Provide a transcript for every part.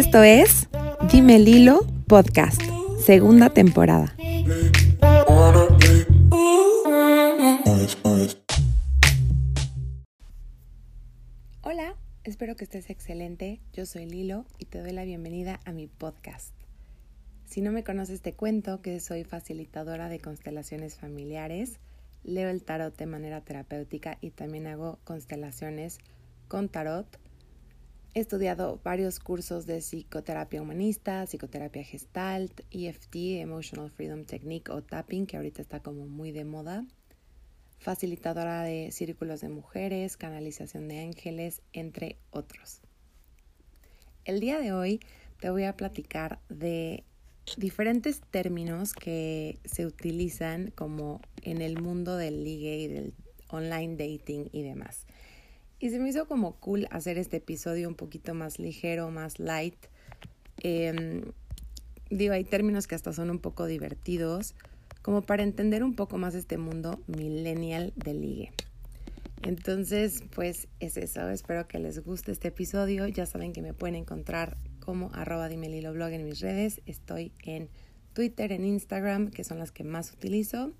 Esto es Dime Lilo Podcast, segunda temporada. Hola, espero que estés excelente. Yo soy Lilo y te doy la bienvenida a mi podcast. Si no me conoces, te cuento que soy facilitadora de constelaciones familiares, leo el tarot de manera terapéutica y también hago constelaciones con tarot He estudiado varios cursos de psicoterapia humanista, psicoterapia gestalt, EFT, Emotional Freedom Technique o tapping, que ahorita está como muy de moda. Facilitadora de círculos de mujeres, canalización de ángeles, entre otros. El día de hoy te voy a platicar de diferentes términos que se utilizan como en el mundo del ligue y del online dating y demás. Y se me hizo como cool hacer este episodio un poquito más ligero, más light. Em, digo, hay términos que hasta son un poco divertidos, como para entender un poco más este mundo millennial de ligue. Entonces, pues es eso. Espero que les guste este episodio. Ya saben que me pueden encontrar como arroba blog en mis redes. Estoy en Twitter, en Instagram, que son las que más utilizo.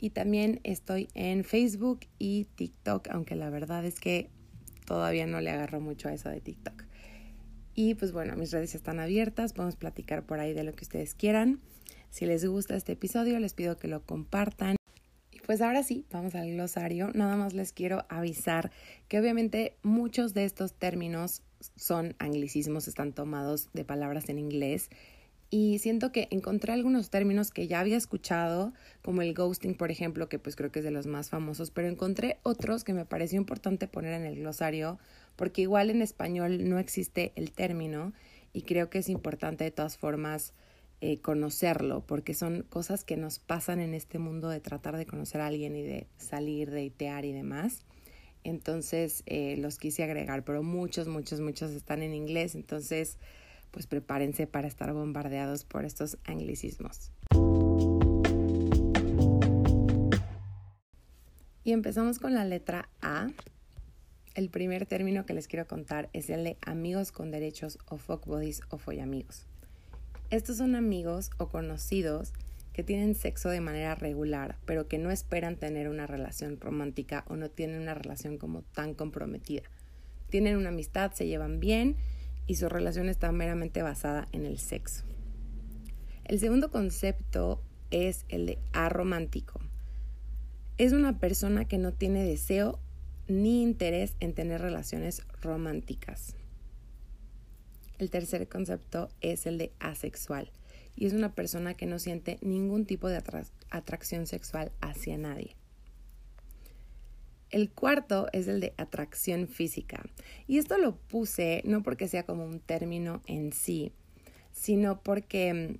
Y también estoy en Facebook y TikTok, aunque la verdad es que todavía no le agarro mucho a eso de TikTok. Y pues bueno, mis redes están abiertas, podemos platicar por ahí de lo que ustedes quieran. Si les gusta este episodio, les pido que lo compartan. Y pues ahora sí, vamos al glosario. Nada más les quiero avisar que obviamente muchos de estos términos son anglicismos, están tomados de palabras en inglés y siento que encontré algunos términos que ya había escuchado, como el ghosting, por ejemplo, que pues creo que es de los más famosos, pero encontré otros que me pareció importante poner en el glosario, porque igual en español no existe el término y creo que es importante de todas formas eh, conocerlo, porque son cosas que nos pasan en este mundo de tratar de conocer a alguien y de salir, de itear y demás. Entonces eh, los quise agregar, pero muchos, muchos, muchos están en inglés, entonces pues prepárense para estar bombardeados por estos anglicismos. Y empezamos con la letra A. El primer término que les quiero contar es el de amigos con derechos o fuck buddies o follamigos. Estos son amigos o conocidos que tienen sexo de manera regular, pero que no esperan tener una relación romántica o no tienen una relación como tan comprometida. Tienen una amistad, se llevan bien y su relación está meramente basada en el sexo. El segundo concepto es el de aromántico. Es una persona que no tiene deseo ni interés en tener relaciones románticas. El tercer concepto es el de asexual y es una persona que no siente ningún tipo de atracción sexual hacia nadie. El cuarto es el de atracción física. Y esto lo puse no porque sea como un término en sí, sino porque mm,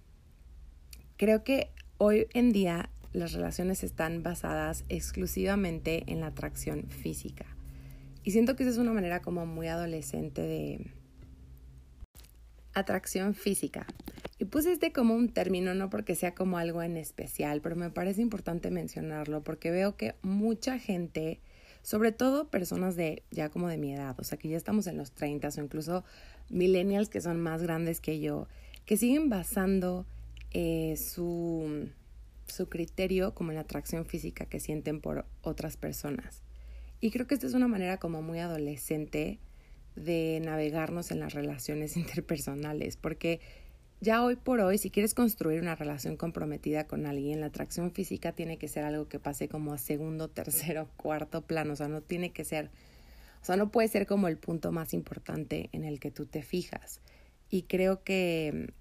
creo que hoy en día las relaciones están basadas exclusivamente en la atracción física. Y siento que esa es una manera como muy adolescente de atracción física. Y puse este como un término, no porque sea como algo en especial, pero me parece importante mencionarlo porque veo que mucha gente sobre todo personas de ya como de mi edad, o sea, que ya estamos en los 30 o incluso millennials que son más grandes que yo, que siguen basando eh, su, su criterio como en la atracción física que sienten por otras personas. Y creo que esta es una manera como muy adolescente de navegarnos en las relaciones interpersonales, porque ya hoy por hoy, si quieres construir una relación comprometida con alguien, la atracción física tiene que ser algo que pase como a segundo, tercero, cuarto plano. O sea, no tiene que ser, o sea, no puede ser como el punto más importante en el que tú te fijas. Y creo que,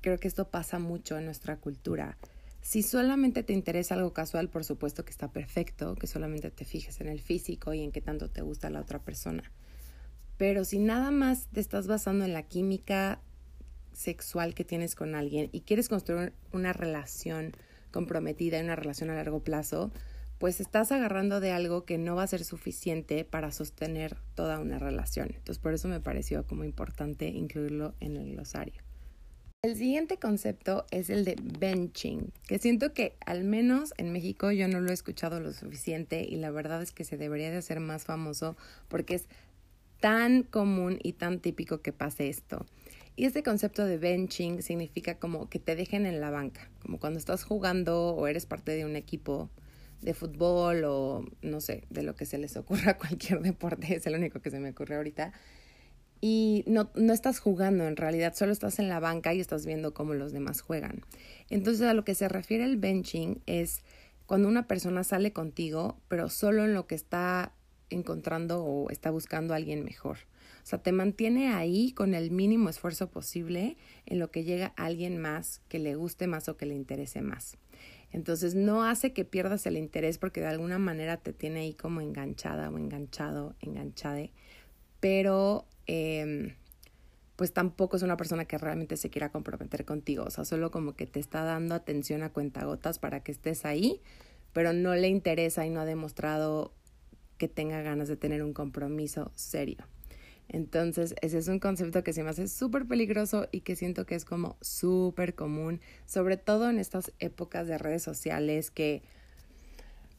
creo que esto pasa mucho en nuestra cultura. Si solamente te interesa algo casual, por supuesto que está perfecto, que solamente te fijes en el físico y en qué tanto te gusta la otra persona. Pero si nada más te estás basando en la química sexual que tienes con alguien y quieres construir una relación comprometida, una relación a largo plazo, pues estás agarrando de algo que no va a ser suficiente para sostener toda una relación. Entonces por eso me pareció como importante incluirlo en el glosario. El siguiente concepto es el de benching, que siento que al menos en México yo no lo he escuchado lo suficiente y la verdad es que se debería de hacer más famoso porque es tan común y tan típico que pase esto. Y este concepto de benching significa como que te dejen en la banca, como cuando estás jugando o eres parte de un equipo de fútbol o no sé, de lo que se les ocurra, cualquier deporte, es el único que se me ocurre ahorita. Y no, no estás jugando en realidad, solo estás en la banca y estás viendo cómo los demás juegan. Entonces a lo que se refiere el benching es cuando una persona sale contigo, pero solo en lo que está encontrando o está buscando a alguien mejor. O sea, te mantiene ahí con el mínimo esfuerzo posible en lo que llega alguien más que le guste más o que le interese más. Entonces no hace que pierdas el interés porque de alguna manera te tiene ahí como enganchada o enganchado, enganchade, pero eh, pues tampoco es una persona que realmente se quiera comprometer contigo, o sea, solo como que te está dando atención a cuentagotas para que estés ahí, pero no le interesa y no ha demostrado que tenga ganas de tener un compromiso serio. Entonces, ese es un concepto que se me hace súper peligroso y que siento que es como súper común, sobre todo en estas épocas de redes sociales que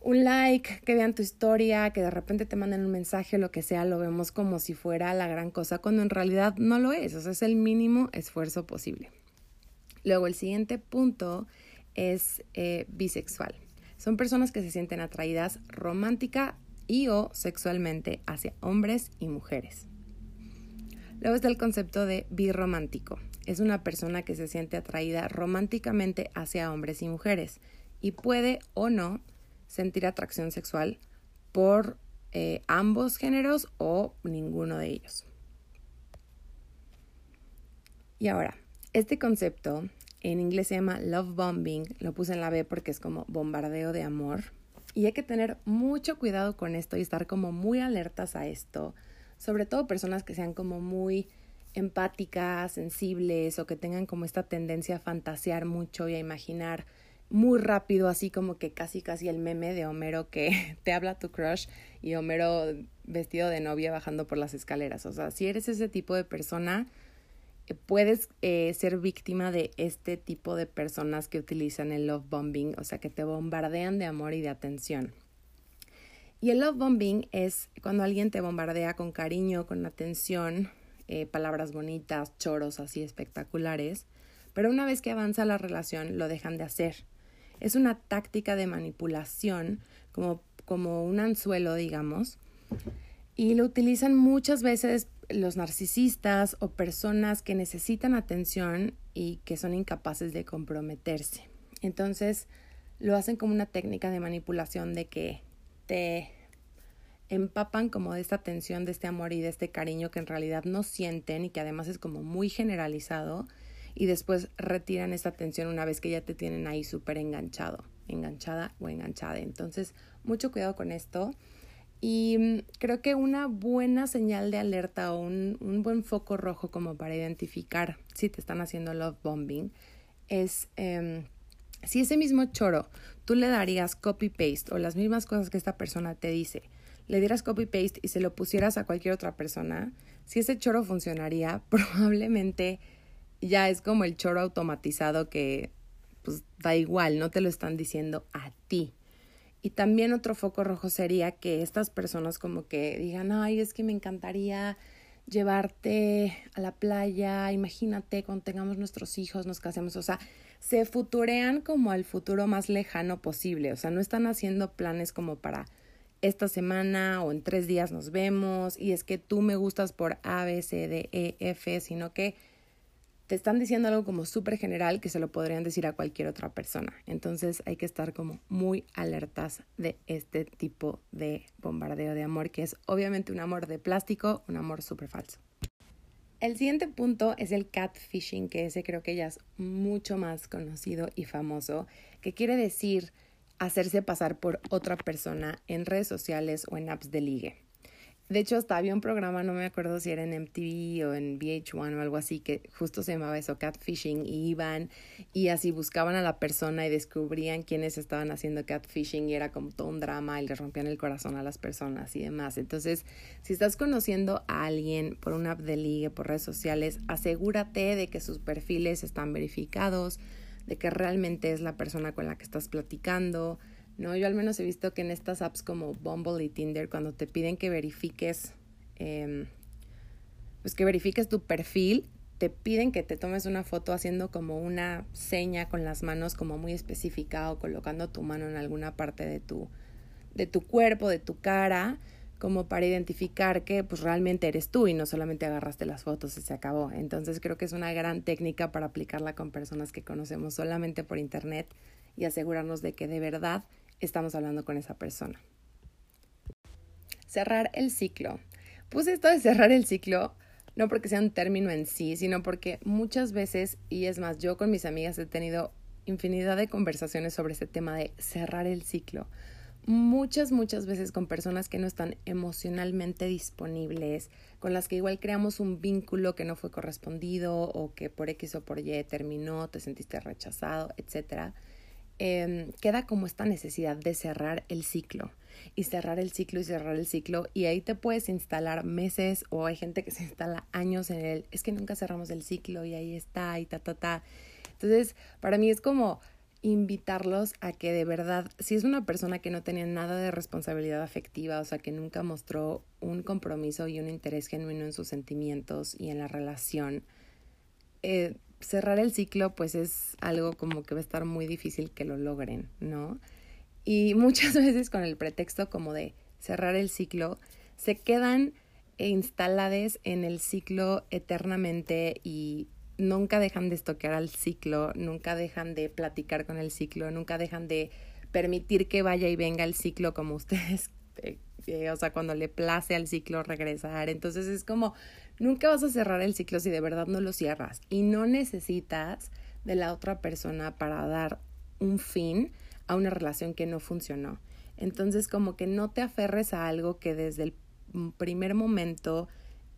un like, que vean tu historia, que de repente te manden un mensaje lo que sea, lo vemos como si fuera la gran cosa, cuando en realidad no lo es, o sea, es el mínimo esfuerzo posible. Luego, el siguiente punto es eh, bisexual. Son personas que se sienten atraídas romántica y o sexualmente hacia hombres y mujeres. Luego está el concepto de birromántico. Es una persona que se siente atraída románticamente hacia hombres y mujeres y puede o no sentir atracción sexual por eh, ambos géneros o ninguno de ellos. Y ahora, este concepto en inglés se llama love bombing, lo puse en la B porque es como bombardeo de amor. Y hay que tener mucho cuidado con esto y estar como muy alertas a esto sobre todo personas que sean como muy empáticas, sensibles o que tengan como esta tendencia a fantasear mucho y a imaginar muy rápido, así como que casi casi el meme de Homero que te habla tu crush y Homero vestido de novia bajando por las escaleras. O sea, si eres ese tipo de persona, puedes eh, ser víctima de este tipo de personas que utilizan el love bombing, o sea, que te bombardean de amor y de atención. Y el love bombing es cuando alguien te bombardea con cariño, con atención, eh, palabras bonitas, choros así espectaculares, pero una vez que avanza la relación lo dejan de hacer. Es una táctica de manipulación, como, como un anzuelo, digamos, y lo utilizan muchas veces los narcisistas o personas que necesitan atención y que son incapaces de comprometerse. Entonces, lo hacen como una técnica de manipulación de que te empapan como de esta tensión, de este amor y de este cariño que en realidad no sienten y que además es como muy generalizado y después retiran esta tensión una vez que ya te tienen ahí súper enganchado, enganchada o enganchada. Entonces, mucho cuidado con esto. Y mm, creo que una buena señal de alerta o un, un, buen foco rojo como para identificar si te están haciendo love bombing es eh, si ese mismo choro tú le darías copy-paste o las mismas cosas que esta persona te dice, le dieras copy-paste y se lo pusieras a cualquier otra persona, si ese choro funcionaría, probablemente ya es como el choro automatizado que pues da igual, no te lo están diciendo a ti. Y también otro foco rojo sería que estas personas como que digan, ay, es que me encantaría llevarte a la playa, imagínate cuando tengamos nuestros hijos, nos casemos, o sea, se futurean como al futuro más lejano posible, o sea, no están haciendo planes como para esta semana o en tres días nos vemos y es que tú me gustas por A, B, C, D, E, F, sino que te están diciendo algo como súper general que se lo podrían decir a cualquier otra persona. Entonces hay que estar como muy alertas de este tipo de bombardeo de amor, que es obviamente un amor de plástico, un amor súper falso. El siguiente punto es el catfishing, que ese creo que ya es mucho más conocido y famoso, que quiere decir hacerse pasar por otra persona en redes sociales o en apps de ligue. De hecho, hasta había un programa, no me acuerdo si era en MTV o en VH1 o algo así, que justo se llamaba eso, catfishing, y iban y así buscaban a la persona y descubrían quiénes estaban haciendo catfishing y era como todo un drama y le rompían el corazón a las personas y demás. Entonces, si estás conociendo a alguien por una app de ligue, por redes sociales, asegúrate de que sus perfiles están verificados, de que realmente es la persona con la que estás platicando, ¿no? Yo al menos he visto que en estas apps como Bumble y Tinder, cuando te piden que verifiques em, pues que verifiques tu perfil, te piden que te tomes una foto haciendo como una seña con las manos como muy específica o colocando tu mano en alguna parte de tu, de tu cuerpo, de tu cara, como para identificar que pues realmente eres tú y no solamente agarraste las fotos y se acabó. Entonces creo que es una gran técnica para aplicarla con personas que conocemos solamente por internet y asegurarnos de que de verdad estamos hablando con esa persona. Cerrar el ciclo. Pues esto de cerrar el ciclo no porque sea un término en sí, sino porque muchas veces, y es más, yo con mis amigas he tenido infinidad de conversaciones sobre este tema de cerrar el ciclo. Muchas, muchas veces con personas que no están emocionalmente disponibles, con las que igual creamos un vínculo que no fue correspondido o que por X o por Y terminó, te sentiste rechazado, etcétera Em, queda como esta necesidad de cerrar el ciclo y cerrar el ciclo y cerrar el ciclo y ahí te puedes instalar meses o hay gente que se instala años en él, es que nunca cerramos el ciclo y ahí está y ta, ta, ta. Entonces, para mí es como invitarlos a que de verdad, si es una persona que no tenía nada de responsabilidad afectiva, o sea, que nunca mostró un compromiso y un interés genuino en sus sentimientos y en la relación, eh, cerrar el ciclo pues es algo como que va a estar muy difícil que lo logren, ¿no? Y muchas veces con el pretexto como de cerrar el ciclo, se quedan instaladas en el ciclo eternamente y nunca dejan de estoquear al ciclo, nunca dejan de platicar con el ciclo, nunca dejan de permitir que vaya y venga el ciclo como ustedes, eh, eh, o sea, cuando le place al ciclo regresar. Entonces es como Nunca vas a cerrar el ciclo si de verdad no lo cierras y no necesitas de la otra persona para dar un fin a una relación que no funcionó. Entonces como que no te aferres a algo que desde el primer momento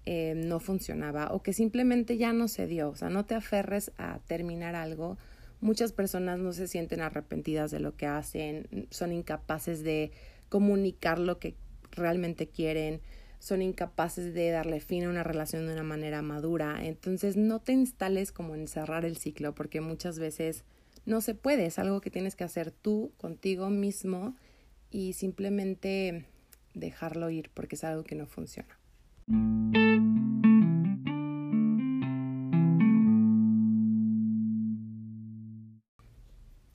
eh, no funcionaba o que simplemente ya no se dio. O sea, no te aferres a terminar algo. Muchas personas no se sienten arrepentidas de lo que hacen, son incapaces de comunicar lo que realmente quieren, son incapaces de darle fin a una relación de una manera madura. Entonces no te instales como en cerrar el ciclo porque muchas veces no se puede, es algo que tienes que hacer tú contigo mismo y simplemente dejarlo ir porque es algo que no funciona.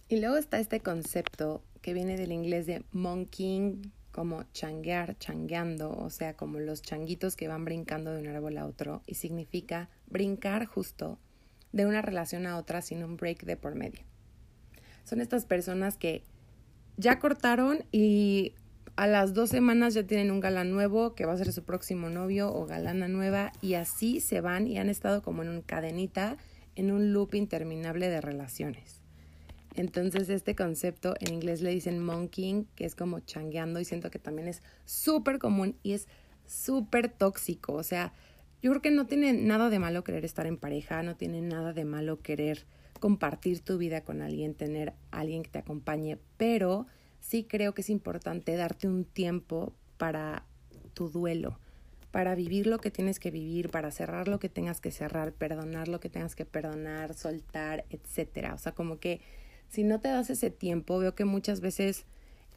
Y luego está este concepto que viene del inglés de monkeying, como changuear, changueando, o sea, como los changuitos que van brincando de un árbol a otro, y significa brincar justo de una relación a otra sin un break de por medio. Son estas personas que ya cortaron y a las dos semanas ya tienen un galán nuevo que va a ser su próximo novio o galana nueva y así se van y han estado como en un cadenita, en un loop interminable de relaciones. Entonces este concepto en inglés le dicen monkeying, que es como changueando y siento que también es súper común y es súper tóxico. O sea, yo creo que no tiene nada de malo querer estar en pareja, no tiene nada de malo querer compartir tu vida con alguien, tener alguien que te acompañe, pero sí creo que es importante darte un tiempo para tu duelo, para vivir lo que tienes que vivir, para cerrar lo que tengas que cerrar, perdonar lo que tengas que perdonar, soltar, etcétera. O sea, como que si no te das ese tiempo, veo que muchas veces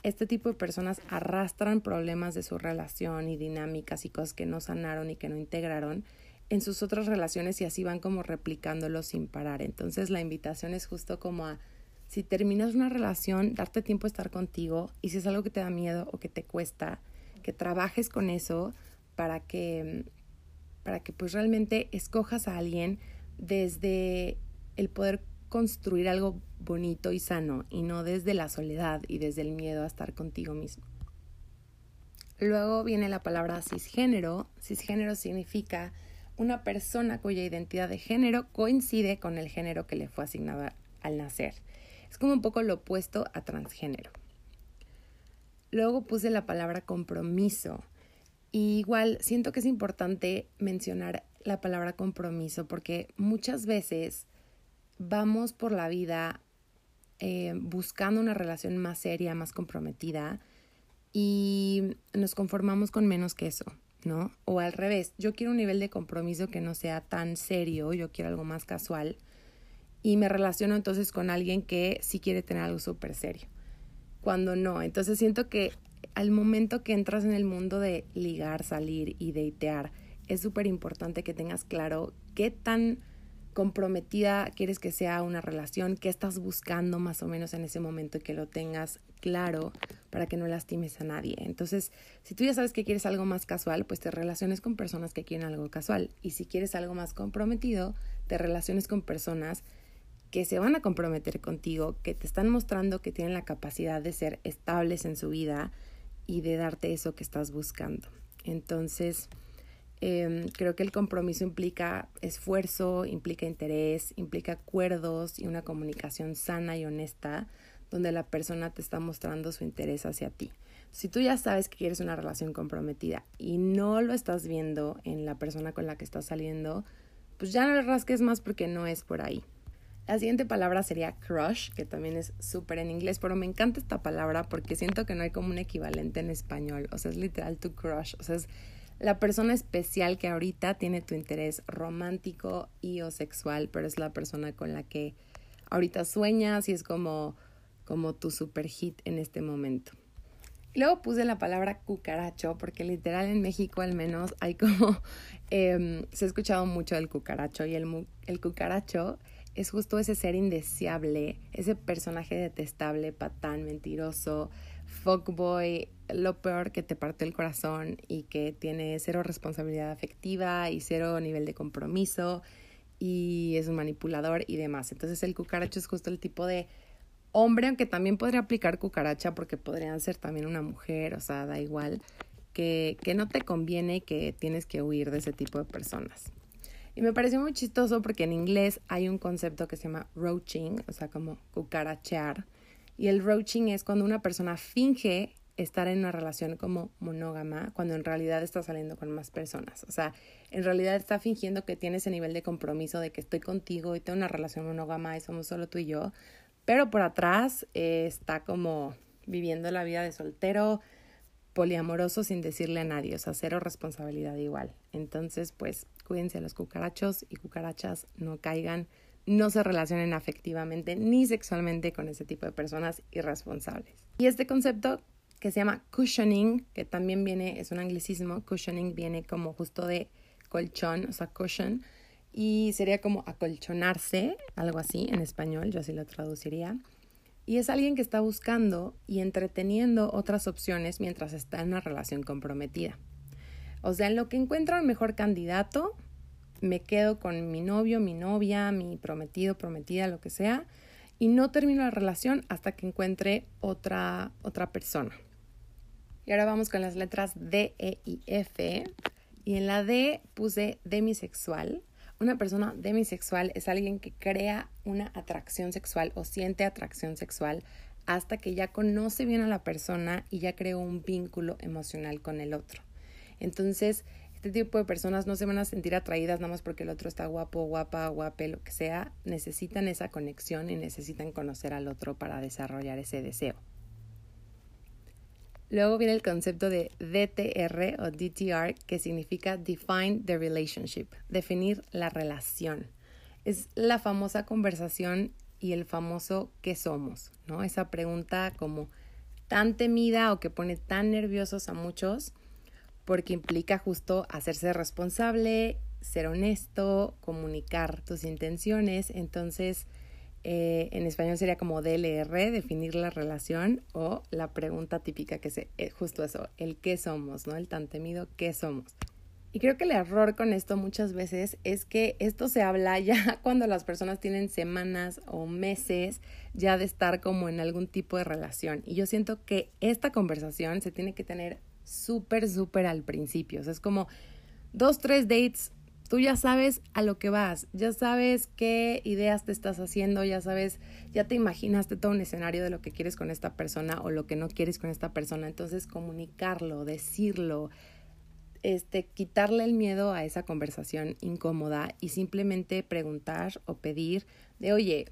este tipo de personas arrastran problemas de su relación y dinámicas y cosas que no sanaron y que no integraron en sus otras relaciones y así van como replicándolo sin parar. Entonces la invitación es justo como a, si terminas una relación, darte tiempo a estar contigo y si es algo que te da miedo o que te cuesta, que trabajes con eso para que, para que pues realmente escojas a alguien desde el poder construir algo bonito y sano y no desde la soledad y desde el miedo a estar contigo mismo. Luego viene la palabra cisgénero. Cisgénero significa una persona cuya identidad de género coincide con el género que le fue asignado al nacer. Es como un poco lo opuesto a transgénero. Luego puse la palabra compromiso. igual siento que es importante mencionar la palabra compromiso porque muchas veces vamos por la vida eh, buscando una relación más seria, más comprometida y nos conformamos con menos que eso, ¿no? O al revés, yo quiero un nivel de compromiso que no sea tan serio, yo quiero algo más casual y me relaciono entonces con alguien que sí quiere tener algo súper serio, cuando no. Entonces siento que al momento que entras en el mundo de ligar, salir y deitear, es súper importante que tengas claro qué tan comprometida quieres que sea una relación, qué estás buscando más o menos en ese momento y que lo tengas claro para que no lastimes a nadie. Entonces, si tú ya sabes que quieres algo más casual, pues te relaciones con personas que quieren algo casual. Y si quieres algo más comprometido, te relaciones con personas que se van a comprometer contigo, que te están mostrando que tienen la capacidad de ser estables en su vida y de darte eso que estás buscando. Entonces, Em, creo que el compromiso implica esfuerzo, implica interés, implica acuerdos y una comunicación sana y honesta donde la persona te está mostrando su interés hacia ti. Si tú ya sabes que quieres una relación comprometida y no lo estás viendo en la persona con la que estás saliendo, pues ya no le rasques más porque no es por ahí. La siguiente palabra sería crush, que también es súper en inglés, pero me encanta esta palabra porque siento que no hay como un equivalente en español. O sea, es literal tu crush. O sea, es la persona especial que ahorita tiene tu interés romántico y o sexual, pero es la persona con la que ahorita sueñas y es como, como tu super hit en este momento. Luego puse la palabra cucaracho, porque literal en México al menos hay como, em, se ha escuchado mucho del cucaracho y el, el cucaracho es justo ese ser indeseable, ese personaje detestable, patán, mentiroso, fuckboy, lo peor que te parte el corazón y que tiene cero responsabilidad afectiva y cero nivel de compromiso y es un manipulador y demás. Entonces el cucaracho es justo el tipo de hombre, aunque también podría aplicar cucaracha porque podrían ser también una mujer, o sea, da igual, que, que no te conviene que tienes que huir de ese tipo de personas. Y me pareció muy chistoso porque en inglés hay un concepto que se llama roaching, o sea, como cucarachear. Y el roaching es cuando una persona finge estar en una relación como monógama cuando en realidad está saliendo con más personas. O sea, en realidad está fingiendo que tiene ese nivel de compromiso de que estoy contigo y tengo una relación monógama y somos solo tú y yo, pero por atrás eh, está como viviendo la vida de soltero, poliamoroso sin decirle a nadie, o sea, cero responsabilidad igual. Entonces, pues cuídense los cucarachos y cucarachas, no caigan, no se relacionen afectivamente ni sexualmente con ese tipo de personas irresponsables. Y este concepto que se llama cushioning, que también viene, es un anglicismo, cushioning viene como justo de colchón, o sea, cushion, y sería como acolchonarse, algo así en español, yo así lo traduciría. Y es alguien que está buscando y entreteniendo otras opciones mientras está en una relación comprometida. O sea, en lo que encuentra un mejor candidato, me quedo con mi novio, mi novia, mi prometido, prometida, lo que sea, y no termino la relación hasta que encuentre otra, otra persona. Y ahora vamos con las letras D, E y F. Y en la D puse demisexual. Una persona demisexual es alguien que crea una atracción sexual o siente atracción sexual hasta que ya conoce bien a la persona y ya creó un vínculo emocional con el otro. Entonces, este tipo de personas no se van a sentir atraídas nada más porque el otro está guapo, guapa, guape, lo que sea. Necesitan esa conexión y necesitan conocer al otro para desarrollar ese deseo. Luego viene el concepto de DTR o DTR, que significa Define the Relationship, definir la relación. Es la famosa conversación y el famoso ¿qué somos? ¿no? Esa pregunta como tan temida o que pone tan nerviosos a muchos porque implica justo hacerse responsable, ser honesto, comunicar tus intenciones. Entonces, eh, en español sería como DLR, definir la relación, o la pregunta típica que es eh, justo eso, el qué somos, ¿no? El tan temido qué somos. Y creo que el error con esto muchas veces es que esto se habla ya cuando las personas tienen semanas o meses ya de estar como en algún tipo de relación. Y yo siento que esta conversación se tiene que tener súper, súper al principio. O sea, es como dos, tres dates Tú ya sabes a lo que vas, ya sabes qué ideas te estás haciendo, ya sabes, ya te imaginaste todo un escenario de lo que quieres con esta persona o lo que no quieres con esta persona. Entonces, comunicarlo, decirlo, este, quitarle el miedo a esa conversación incómoda y simplemente preguntar o pedir de, oye,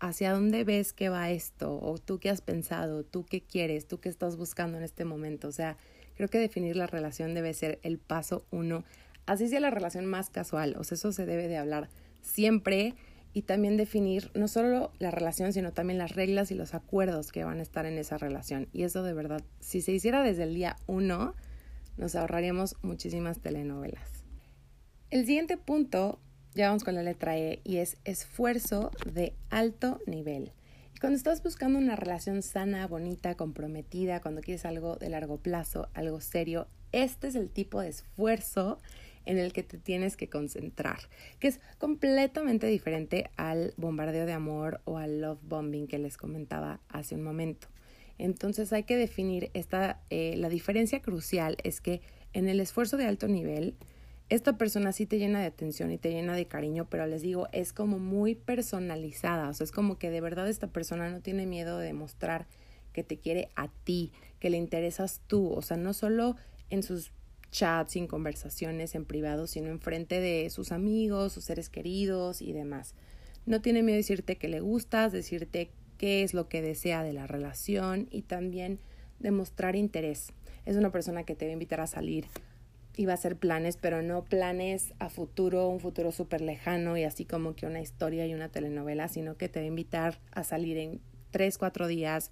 ¿hacia dónde ves que va esto? ¿O tú qué has pensado? ¿Tú qué quieres? ¿Tú qué estás buscando en este momento? O sea, creo que definir la relación debe ser el paso uno así sea la relación más casual, o sea, eso se debe de hablar siempre y también definir no solo la relación, sino también las reglas y los acuerdos que van a estar en esa relación. Y eso de verdad, si se hiciera desde el día uno, nos ahorraríamos muchísimas telenovelas. El siguiente punto, ya vamos con la letra E, y es esfuerzo de alto nivel. Cuando estás buscando una relación sana, bonita, comprometida, cuando quieres algo de largo plazo, algo serio, este es el tipo de esfuerzo en el que te tienes que concentrar, que es completamente diferente al bombardeo de amor o al love bombing que les comentaba hace un momento. Entonces hay que definir esta, eh, la diferencia crucial es que en el esfuerzo de alto nivel, esta persona sí te llena de atención y te llena de cariño, pero les digo, es como muy personalizada, o sea, es como que de verdad esta persona no tiene miedo de demostrar que te quiere a ti, que le interesas tú, o sea, no solo en sus chats, sin conversaciones en privado, sino en frente de sus amigos, sus seres queridos y demás. No tiene miedo de decirte que le gustas, decirte qué es lo que desea de la relación y también demostrar interés. Es una persona que te va a invitar a salir iba a hacer planes, pero no planes a futuro, un futuro súper lejano y así como que una historia y una telenovela, sino que te va a invitar a salir en tres, cuatro días.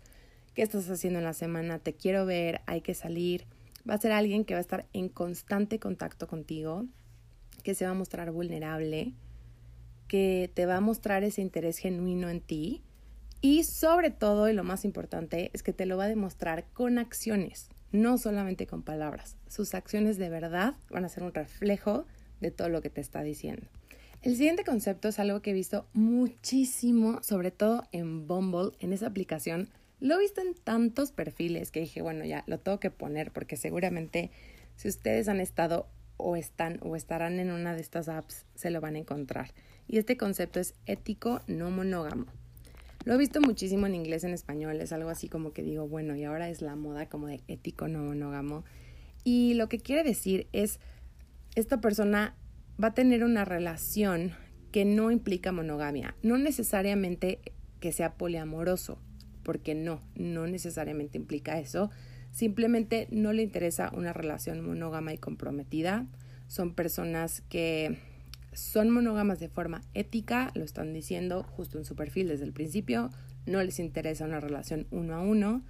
¿Qué estás haciendo en la semana? Te quiero ver, hay que salir. Va a ser alguien que va a estar en constante contacto contigo, que se va a mostrar vulnerable, que te va a mostrar ese interés genuino en ti y sobre todo, y lo más importante, es que te lo va a demostrar con acciones no solamente con palabras. Sus acciones de verdad van a ser un reflejo de todo lo que te está diciendo. El siguiente concepto es algo que he visto muchísimo, sobre todo en Bumble, en esa aplicación. Lo he visto en tantos perfiles que dije, bueno, ya lo tengo que poner porque seguramente si ustedes han estado o están o estarán en una de estas apps, se lo van a encontrar. Y este concepto es ético no monógamo. Lo he visto muchísimo en inglés, en español, es algo así como que digo, bueno, y ahora es la moda como de ético no monógamo. Y lo que quiere decir es, esta persona va a tener una relación que no implica monogamia, no necesariamente que sea poliamoroso, porque no, no necesariamente implica eso, simplemente no le interesa una relación monógama y comprometida, son personas que son monógamas de forma ética, lo están diciendo justo en su perfil desde el principio, no les interesa una relación uno a uno,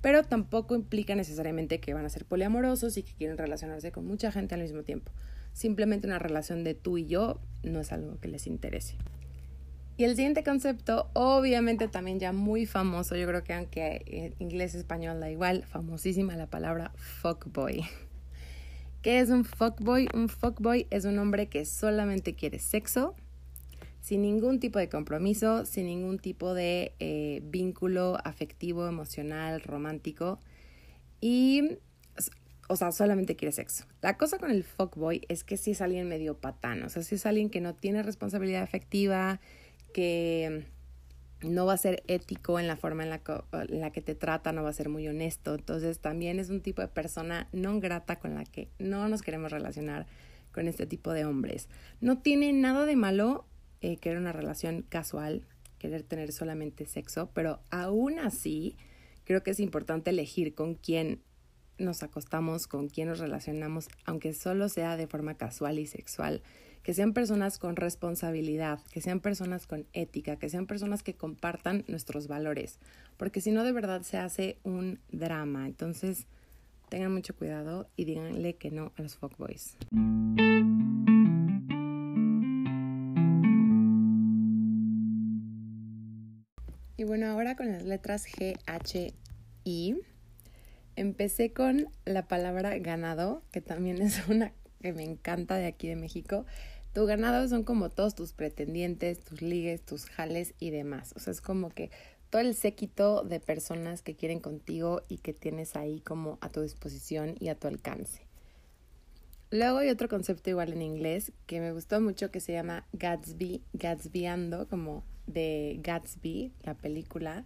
pero tampoco implica necesariamente que van a ser poliamorosos y que quieren relacionarse con mucha gente al mismo tiempo. Simplemente una relación de tú y yo no es algo que les interese. Y el siguiente concepto, obviamente también ya muy famoso, yo creo que aunque en inglés español da igual, famosísima la palabra fuckboy. ¿Qué es un fuckboy? Un fuckboy es un hombre que solamente quiere sexo, sin ningún tipo de compromiso, sin ningún tipo de eh, vínculo afectivo, emocional, romántico. Y, o sea, solamente quiere sexo. La cosa con el fuckboy es que si es alguien medio patán, o sea, si es alguien que no tiene responsabilidad afectiva, que no va a ser ético en la forma en la, que, te trata, no va a ser muy honesto. Entonces también es un tipo de persona no grata con la que no nos queremos relacionar con este tipo de hombres. No tiene nada de malo eh, querer una relación casual, querer tener solamente sexo, pero aún así creo que es importante elegir con quién nos acostamos, con quién nos relacionamos, aunque solo sea de forma casual y sexual que sean personas con responsabilidad, que sean personas con ética, que sean personas que compartan nuestros valores, porque si no de verdad se hace un drama. Entonces, tengan mucho cuidado y díganle que no a los fuckboys. Y bueno, ahora con las letras G, H, I, empecé con la palabra ganado, que también es una que me encanta de aquí de México. Tu ganado son como todos tus pretendientes, tus ligues, tus jales y demás. O sea, es como que todo el séquito de personas que quieren contigo y que tienes ahí como a tu disposición y a tu alcance. Luego hay otro concepto igual en inglés que me gustó mucho que se llama Gatsby, Gatsbyando, como de Gatsby, la película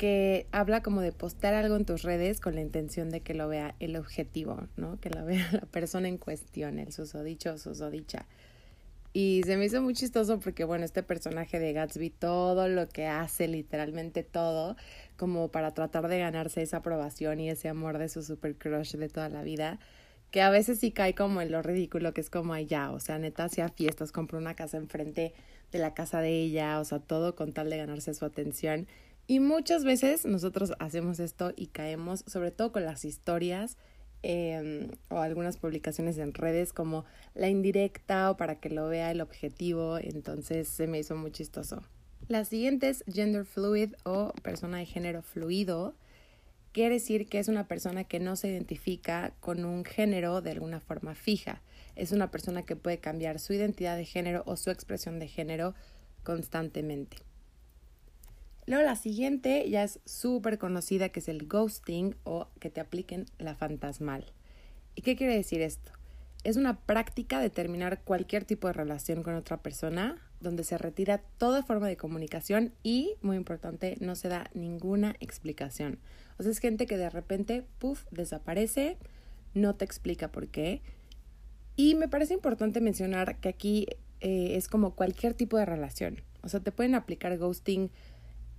que habla como de postar algo en tus redes con la intención de que lo vea el objetivo, ¿no? Que lo vea la persona en cuestión, el susodicho o susodicha. Y se me hizo muy chistoso porque, bueno, este personaje de Gatsby, todo lo que hace, literalmente todo, como para tratar de ganarse esa aprobación y ese amor de su super crush de toda la vida, que a veces sí cae como en lo ridículo, que es como allá, o sea, neta hacía fiestas, compró una casa enfrente de la casa de ella, o sea, todo con tal de ganarse su atención. Y muchas veces nosotros hacemos esto y caemos, sobre todo con las historias, em, o algunas publicaciones en redes como la indirecta o para que lo vea el objetivo, entonces se me hizo muy chistoso. La siguiente es gender fluid o persona de género fluido. Quiere decir que es una persona que no se identifica con un género de alguna forma fija. Es una persona que puede cambiar su identidad de género o su expresión de género constantemente. Luego la siguiente ya es súper conocida que es el ghosting o que te apliquen la fantasmal. ¿Y qué quiere decir esto? Es una práctica de terminar cualquier tipo de relación con otra persona donde se retira toda forma de comunicación y, muy importante, no se da ninguna explicación. O sea, es gente que de repente, puff, desaparece, no te explica por qué. Y me parece importante mencionar que aquí eh, es como cualquier tipo de relación. O sea, te pueden aplicar ghosting.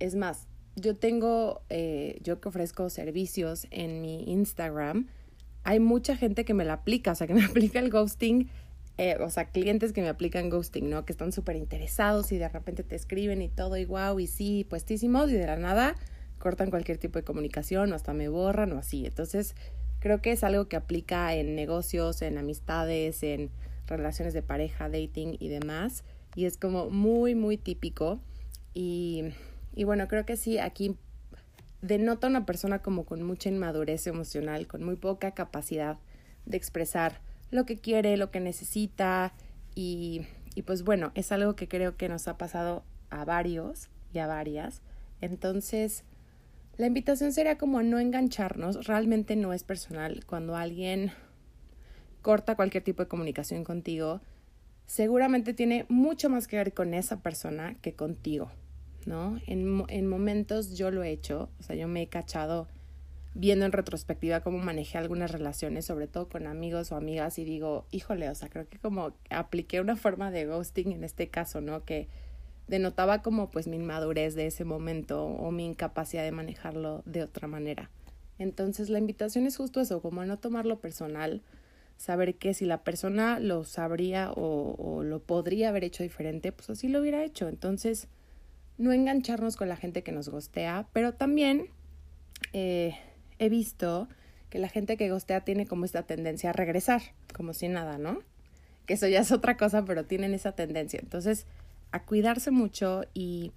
Es más, yo tengo, eh, yo que ofrezco servicios en mi Instagram, hay mucha gente que me la aplica, o sea, que me aplica el ghosting eh, o sea, clientes que me aplican ghosting, ¿no? Que están súper interesados y de repente te escriben y todo y wow y sí, puestísimos y de la nada cortan cualquier tipo de comunicación o hasta me borran o así. Entonces, creo que es algo que aplica en negocios, en amistades, en relaciones de pareja, dating y demás. Y es como muy, muy típico. Y, y bueno, creo que sí, aquí denota una persona como con mucha inmadurez emocional, con muy poca capacidad de expresar lo que quiere, lo que necesita y, y pues bueno, es algo que creo que nos ha pasado a varios y a varias. Entonces, la invitación sería como no engancharnos, realmente no es personal. Cuando alguien corta cualquier tipo de comunicación contigo, seguramente tiene mucho más que ver con esa persona que contigo, ¿no? En, en momentos yo lo he hecho, o sea, yo me he cachado viendo en retrospectiva cómo manejé algunas relaciones, sobre todo con amigos o amigas, y digo, híjole, o sea, creo que como apliqué una forma de ghosting en este caso, ¿no? Que denotaba como pues mi inmadurez de ese momento o mi incapacidad de manejarlo de otra manera. Entonces la invitación es justo eso, como no tomarlo personal, saber que si la persona lo sabría o, o lo podría haber hecho diferente, pues así lo hubiera hecho. Entonces, no engancharnos con la gente que nos gostea, pero también eh, he visto que la gente que gostea tiene como esta tendencia a regresar, como si nada, ¿no? Que eso ya es otra cosa, pero tienen esa tendencia. Entonces, a cuidarse mucho y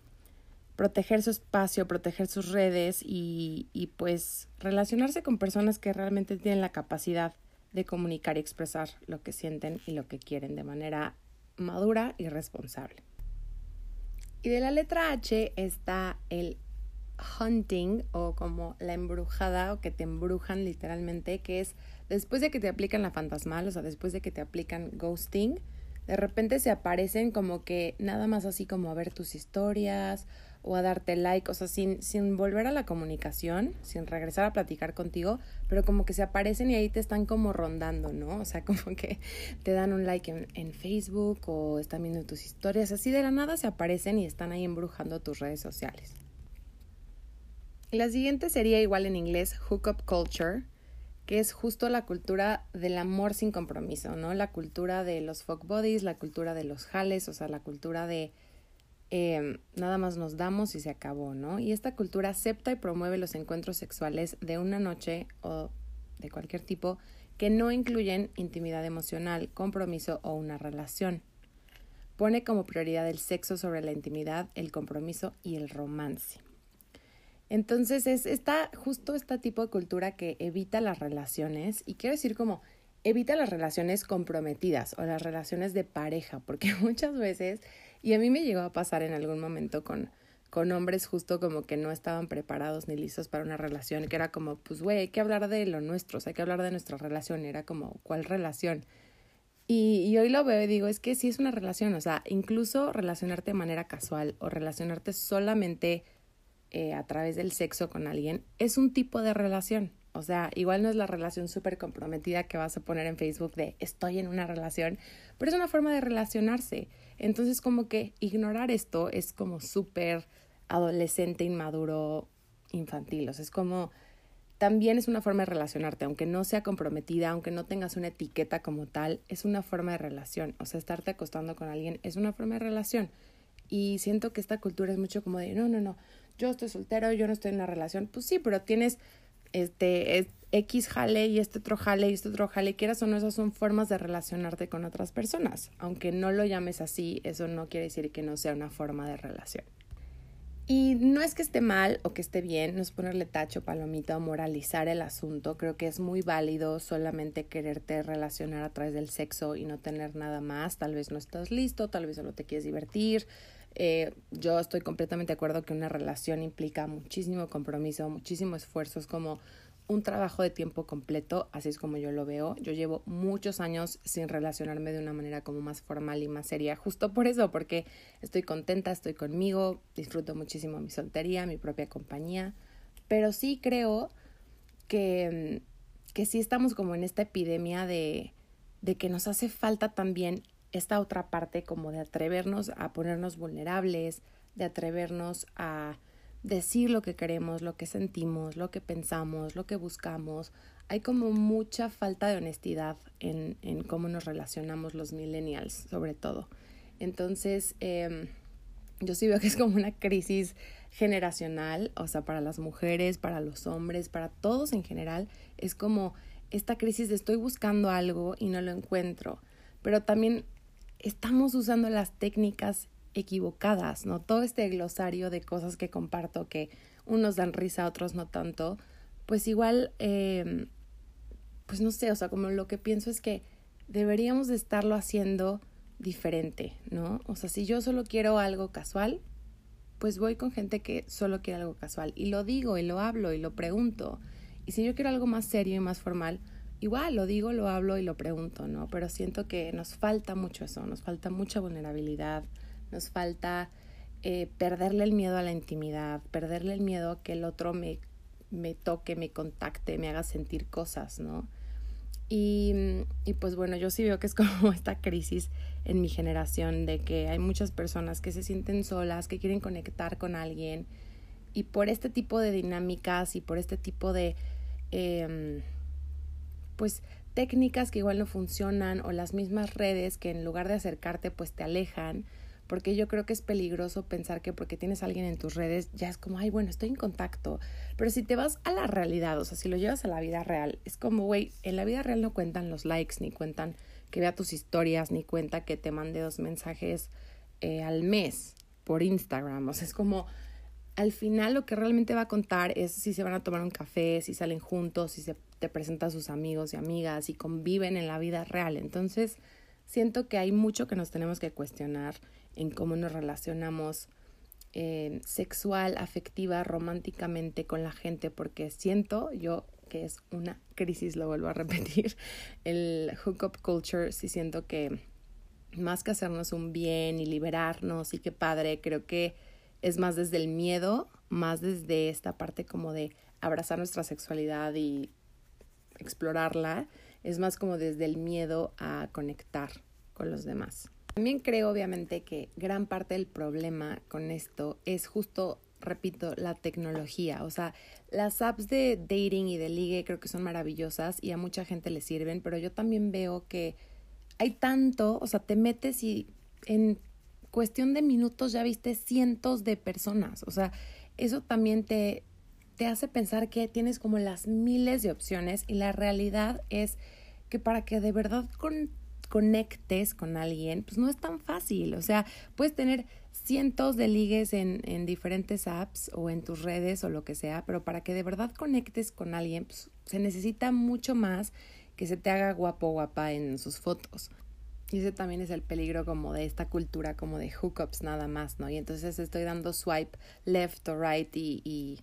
proteger su espacio, proteger sus redes y, y pues relacionarse con personas que realmente tienen la capacidad de comunicar y expresar lo que sienten y lo que quieren de manera madura y responsable. Y de la letra H está el hunting o como la embrujada o que te embrujan literalmente, que es después de que te aplican la fantasmal, o sea, después de que te aplican ghosting, de repente se aparecen como que nada más así como a ver tus historias o a darte like, o sea, sin, sin volver a la comunicación, sin regresar a platicar contigo, pero como que se aparecen y ahí te están como rondando, ¿no? O sea, como que te dan un like en, en Facebook o están viendo tus historias, así de la nada se aparecen y están ahí embrujando tus redes sociales. La siguiente sería igual en inglés hookup culture, que es justo la cultura del amor sin compromiso, ¿no? La cultura de los fuck bodies, la cultura de los jales, o sea, la cultura de em, nada más nos damos y se acabó, ¿no? Y esta cultura acepta y promueve los encuentros sexuales de una noche o de cualquier tipo que no incluyen intimidad emocional, compromiso o una relación. Pone como prioridad el sexo sobre la intimidad, el compromiso y el romance. Entonces es justo este tipo de cultura que evita las relaciones, y quiero decir como evita las relaciones comprometidas o las relaciones de pareja, porque muchas veces, y a mí me llegó a pasar en algún momento con, con hombres justo como que no estaban preparados ni listos para una relación, que era como, pues güey, hay que hablar de lo nuestro, hay que hablar de nuestra relación, era como, ¿cuál relación? Y, y, hoy lo veo y digo, es que sí es una relación, o sea, incluso relacionarte de manera casual o relacionarte solamente eh, a través del sexo con alguien es un tipo de relación. O sea, igual no es la relación súper comprometida que vas a poner en Facebook de estoy en una relación, pero es una forma de relacionarse. Entonces como que ignorar esto es como súper adolescente, inmaduro, infantil. O sea, es como también es una forma de relacionarte, aunque no sea comprometida, aunque no tengas una etiqueta como tal, es una forma de relación. O sea, estarte acostando con alguien es una forma de relación. Y siento que esta cultura es mucho como de, no, no, no, yo estoy soltero, yo no estoy en una relación. Pues sí, pero tienes este, es X jale y este otro jale y este otro jale, quieras o no, esas son formas de relacionarte con otras personas. Aunque no lo llames así, eso no quiere decir que no sea una forma de relación. Y no es que esté mal o que esté bien, no es ponerle tacho, palomita o moralizar el asunto. Creo que es muy válido solamente quererte relacionar a través del sexo y no tener nada más. Tal vez no estás listo, tal vez solo te quieres divertir, eh, yo estoy completamente de acuerdo que una relación implica muchísimo compromiso, muchísimo esfuerzo, es como un trabajo de tiempo completo, así es como yo lo veo. Yo llevo muchos años sin relacionarme de una manera como más formal y más seria, justo por eso, porque estoy contenta, estoy conmigo, disfruto muchísimo mi soltería, mi propia compañía, pero sí creo que, que sí estamos como en esta epidemia de, de que nos hace falta también esta otra parte como de atrevernos a ponernos vulnerables, de atrevernos a decir lo que queremos, lo que sentimos, lo que pensamos, lo que buscamos. Hay como mucha falta de honestidad en, en cómo nos relacionamos los millennials, sobre todo. Entonces, eh, yo sí veo que es como una crisis generacional, o sea, para las mujeres, para los hombres, para todos en general, es como esta crisis de estoy buscando algo y no lo encuentro. Pero también estamos usando las técnicas equivocadas, ¿no? Todo este glosario de cosas que comparto que unos dan risa, otros no tanto, pues igual, eh, pues no sé, o sea, como lo que pienso es que deberíamos de estarlo haciendo diferente, ¿no? O sea, si yo solo quiero algo casual, pues voy con gente que solo quiere algo casual y lo digo y lo hablo y lo pregunto. Y si yo quiero algo más serio y más formal, igual lo digo, lo hablo y lo pregunto, ¿no? Pero siento que nos falta mucho eso, nos falta mucha vulnerabilidad, nos falta eh, perderle el miedo a la intimidad, perderle el miedo a que el otro me, me toque, me contacte, me haga sentir cosas, ¿no? Y, y pues bueno, yo sí veo que es como esta crisis en mi generación de que hay muchas personas que se sienten solas, que quieren conectar con alguien y por este tipo de dinámicas y por este tipo de... Eh, pues técnicas que igual no funcionan o las mismas redes que en lugar de acercarte pues te alejan, porque yo creo que es peligroso pensar que porque tienes alguien en tus redes ya es como, ay, bueno, estoy en contacto, pero si te vas a la realidad, o sea, si lo llevas a la vida real, es como, güey, en la vida real no cuentan los likes, ni cuentan que vea tus historias, ni cuenta que te mande dos mensajes eh, al mes por Instagram, o sea, es como al final lo que realmente va a contar es si se van a tomar un café, si salen juntos, si se te presenta a sus amigos y amigas y conviven en la vida real. Entonces, siento que hay mucho que nos tenemos que cuestionar en cómo nos relacionamos eh, sexual, afectiva, románticamente con la gente, porque siento yo que es una crisis, lo vuelvo a repetir, el hookup culture, sí siento que más que hacernos un bien y liberarnos y qué padre, creo que es más desde el miedo, más desde esta parte como de abrazar nuestra sexualidad y explorarla, es más como desde el miedo a conectar con los demás. También creo obviamente que gran parte del problema con esto es justo, repito, la tecnología. O sea, las apps de dating y de ligue creo que son maravillosas y a mucha gente le sirven, pero yo también veo que hay tanto, o sea, te metes y en cuestión de minutos ya viste cientos de personas. O sea, eso también te, te hace pensar que tienes como las miles de opciones y la realidad es que para que de verdad conectes con alguien, pues no es tan fácil. O sea, puedes tener cientos de ligues en, en, diferentes apps o en tus redes o lo que sea, pero para que de verdad conectes con alguien, pues, se necesita mucho más que se te haga guapo guapa en sus fotos. Y ese también es el peligro como de esta cultura como de hookups nada más, ¿no? Y entonces estoy dando swipe left o right y,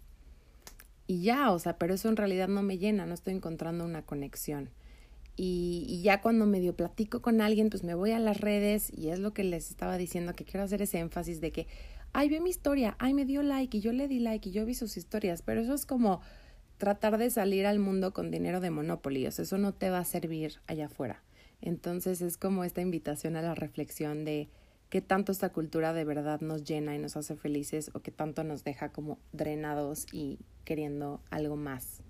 y, ya, o sea, pero eso en realidad no me llena, no estoy encontrando una conexión. Y, y, ya cuando medio platico con alguien, pues me voy a las redes y es lo que les estaba diciendo, que quiero hacer ese énfasis de que, ay, ve mi historia, ay, me dio like y yo le di like y yo vi sus historias, pero eso es como tratar de salir al mundo con dinero de Monopoly, o sea, eso no te va a servir allá afuera. Entonces es como esta invitación a la reflexión de qué tanto esta cultura de verdad nos llena y nos hace felices o qué tanto nos deja como drenados y queriendo algo más.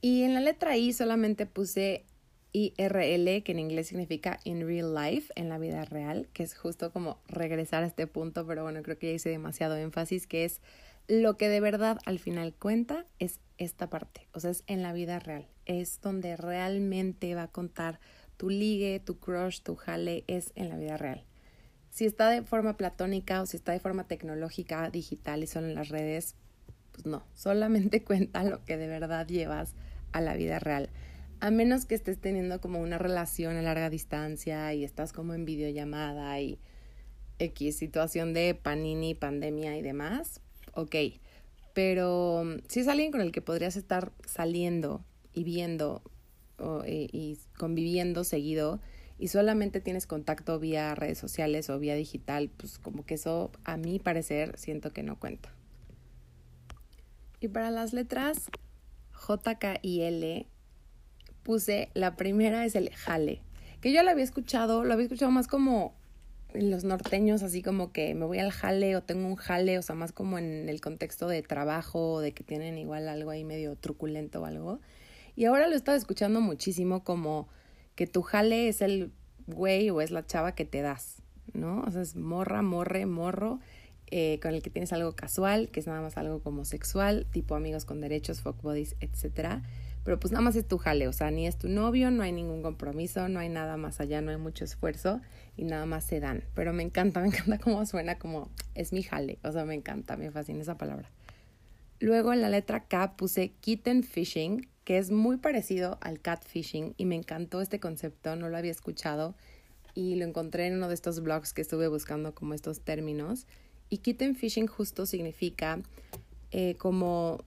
Y en la letra I solamente puse IRL, que en inglés significa in real life, en la vida real, que es justo como regresar a este punto, pero bueno, creo que ya hice demasiado énfasis, que es lo que de verdad al final cuenta es esta parte, o sea, es en la vida real, es donde realmente va a contar tu ligue, tu crush, tu jale, es en la vida real. Si está de forma platónica o si está de forma tecnológica, digital y solo en las redes, pues no, solamente cuenta lo que de verdad llevas a la vida real a menos que estés teniendo como una relación a larga distancia y estás como en videollamada y X situación de panini, pandemia y demás, ok. Pero mm, si es alguien con el que podrías estar saliendo y viendo y, y conviviendo seguido y solamente tienes contacto vía redes sociales o vía digital, pues como que eso a mi parecer siento que no cuenta. Y para las letras J, K y L la primera es el jale, que yo lo había escuchado, lo había escuchado más como los norteños, así como que me voy al jale o tengo un jale, o sea, más como en el contexto de trabajo de que tienen igual algo ahí medio truculento o algo. Y ahora lo he estado escuchando muchísimo como que tu jale es el güey o es la chava que te das, ¿no? O sea, es morra, morre, morro, eh, con el que tienes algo casual, que es nada más algo como sexual, tipo amigos con derechos, fuck bodies, etcétera pero pues nada más es tu jale, o sea, ni es tu novio, no hay ningún compromiso, no hay nada más allá, no hay mucho esfuerzo y nada más se dan. Pero me encanta, me encanta cómo suena como es mi jale, o sea, me encanta, me fascina esa palabra. Luego en la letra K puse kitten fishing, que es muy parecido al catfishing y me encantó este concepto, no lo había escuchado y lo encontré en uno de estos blogs que estuve buscando como estos términos. Y kitten fishing justo significa eh, como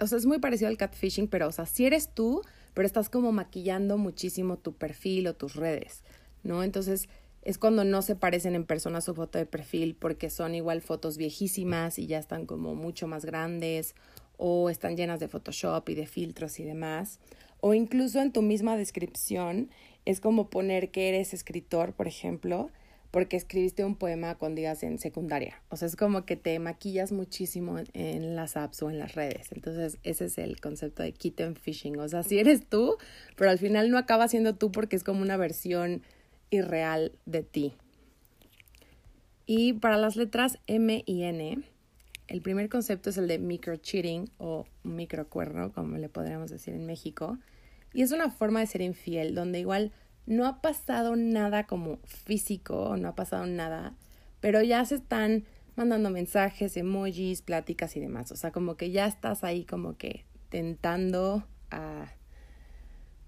o sea, es muy parecido al catfishing, pero, o sea, si eres tú, pero estás como maquillando muchísimo tu perfil o tus redes, ¿no? Entonces, es cuando no se parecen en persona su foto de perfil porque son igual fotos viejísimas y ya están como mucho más grandes o están llenas de Photoshop y de filtros y demás. O incluso en tu misma descripción es como poner que eres escritor, por ejemplo, porque escribiste un poema con días en secundaria. O sea, es como que te maquillas muchísimo en, las apps o en las redes. Entonces, ese es el concepto de kitten fishing. O sea, si eres tú, pero al final no acaba siendo tú porque es como una versión irreal de ti. Y para las letras M y N, el primer concepto es el de micro cheating o microcuerno, como le podríamos decir en México. Y es una forma de ser infiel, donde igual no ha pasado nada como físico, no ha pasado nada, pero ya se están mandando mensajes, emojis, pláticas y demás. O sea, como que ya estás ahí como que tentando a,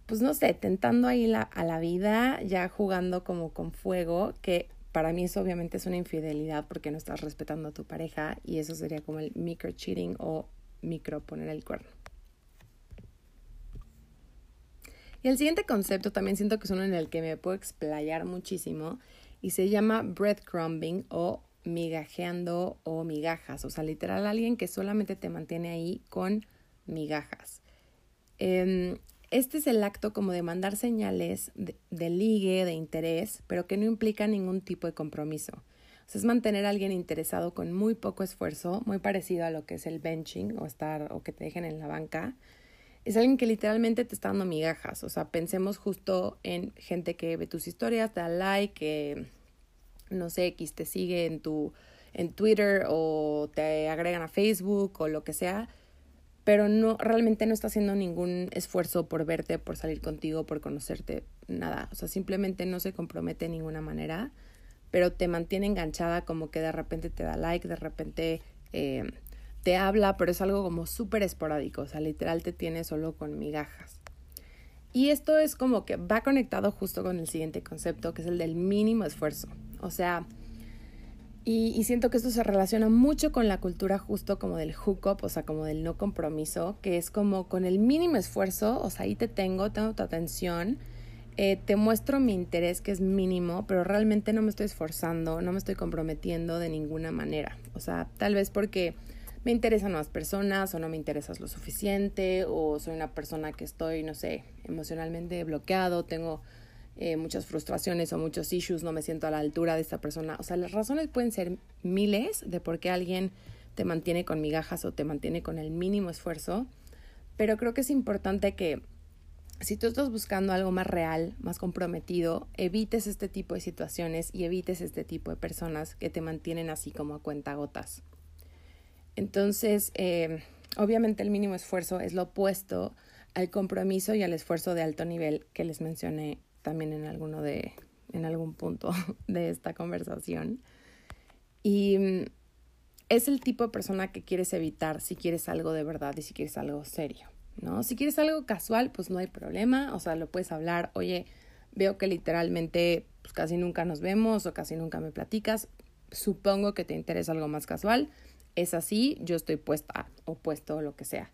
pues no sé, tentando ahí a la vida, ya jugando como con fuego, que para mí eso obviamente es una infidelidad porque no estás respetando a tu pareja y eso sería como el micro cheating o micro poner el cuerno. Y el siguiente concepto también siento que es uno en el que me puedo explayar muchísimo y se llama breadcrumbing o migajeando o migajas. O sea, literal alguien que solamente te mantiene ahí con migajas. Em, este es el acto como de mandar señales de, ligue, de interés, pero que no implica ningún tipo de compromiso. O sea, es mantener a alguien interesado con muy poco esfuerzo, muy parecido a lo que es el benching o estar o que te dejen en la banca, es alguien que literalmente te está dando migajas. O sea, pensemos justo en gente que ve tus historias, te da like, que no sé, X te sigue en tu en Twitter o te agregan a Facebook o lo que sea, pero no realmente no está haciendo ningún esfuerzo por verte, por salir contigo, por conocerte, nada. O sea, simplemente no se compromete de ninguna manera, pero te mantiene enganchada como que de repente te da like, de repente eh, te habla, pero es algo como súper esporádico, o sea, literal te tiene solo con migajas. Y esto es como que va conectado justo con el siguiente concepto, que es el del mínimo esfuerzo. O sea, y, y, siento que esto se relaciona mucho con la cultura justo como del hookup, o sea, como del no compromiso, que es como con el mínimo esfuerzo, o sea, ahí te tengo, tengo tu atención, eh, te muestro mi interés que es mínimo, pero realmente no me estoy esforzando, no me estoy comprometiendo de ninguna manera. O sea, tal vez porque me interesan más personas o no me interesas lo suficiente o soy una persona que estoy, no sé, emocionalmente bloqueado, tengo eh, muchas frustraciones o muchos issues, no me siento a la altura de esta persona. O sea, las razones pueden ser miles de por qué alguien te mantiene con migajas o te mantiene con el mínimo esfuerzo, pero creo que es importante que si tú estás buscando algo más real, más comprometido, evites este tipo de situaciones y evites este tipo de personas que te mantienen así como a cuenta gotas. Entonces, eh, obviamente el mínimo esfuerzo es lo opuesto al compromiso y al esfuerzo de alto nivel que les mencioné también en alguno de en algún punto de esta conversación. Y mm, es el tipo de persona que quieres evitar si quieres algo de verdad y si quieres algo serio, ¿no? Si quieres algo casual, pues no hay problema, o sea, lo puedes hablar, oye, veo que literalmente pues casi nunca nos vemos o casi nunca me platicas, supongo que te interesa algo más casual, es así, yo estoy puesta o puesto o lo que sea.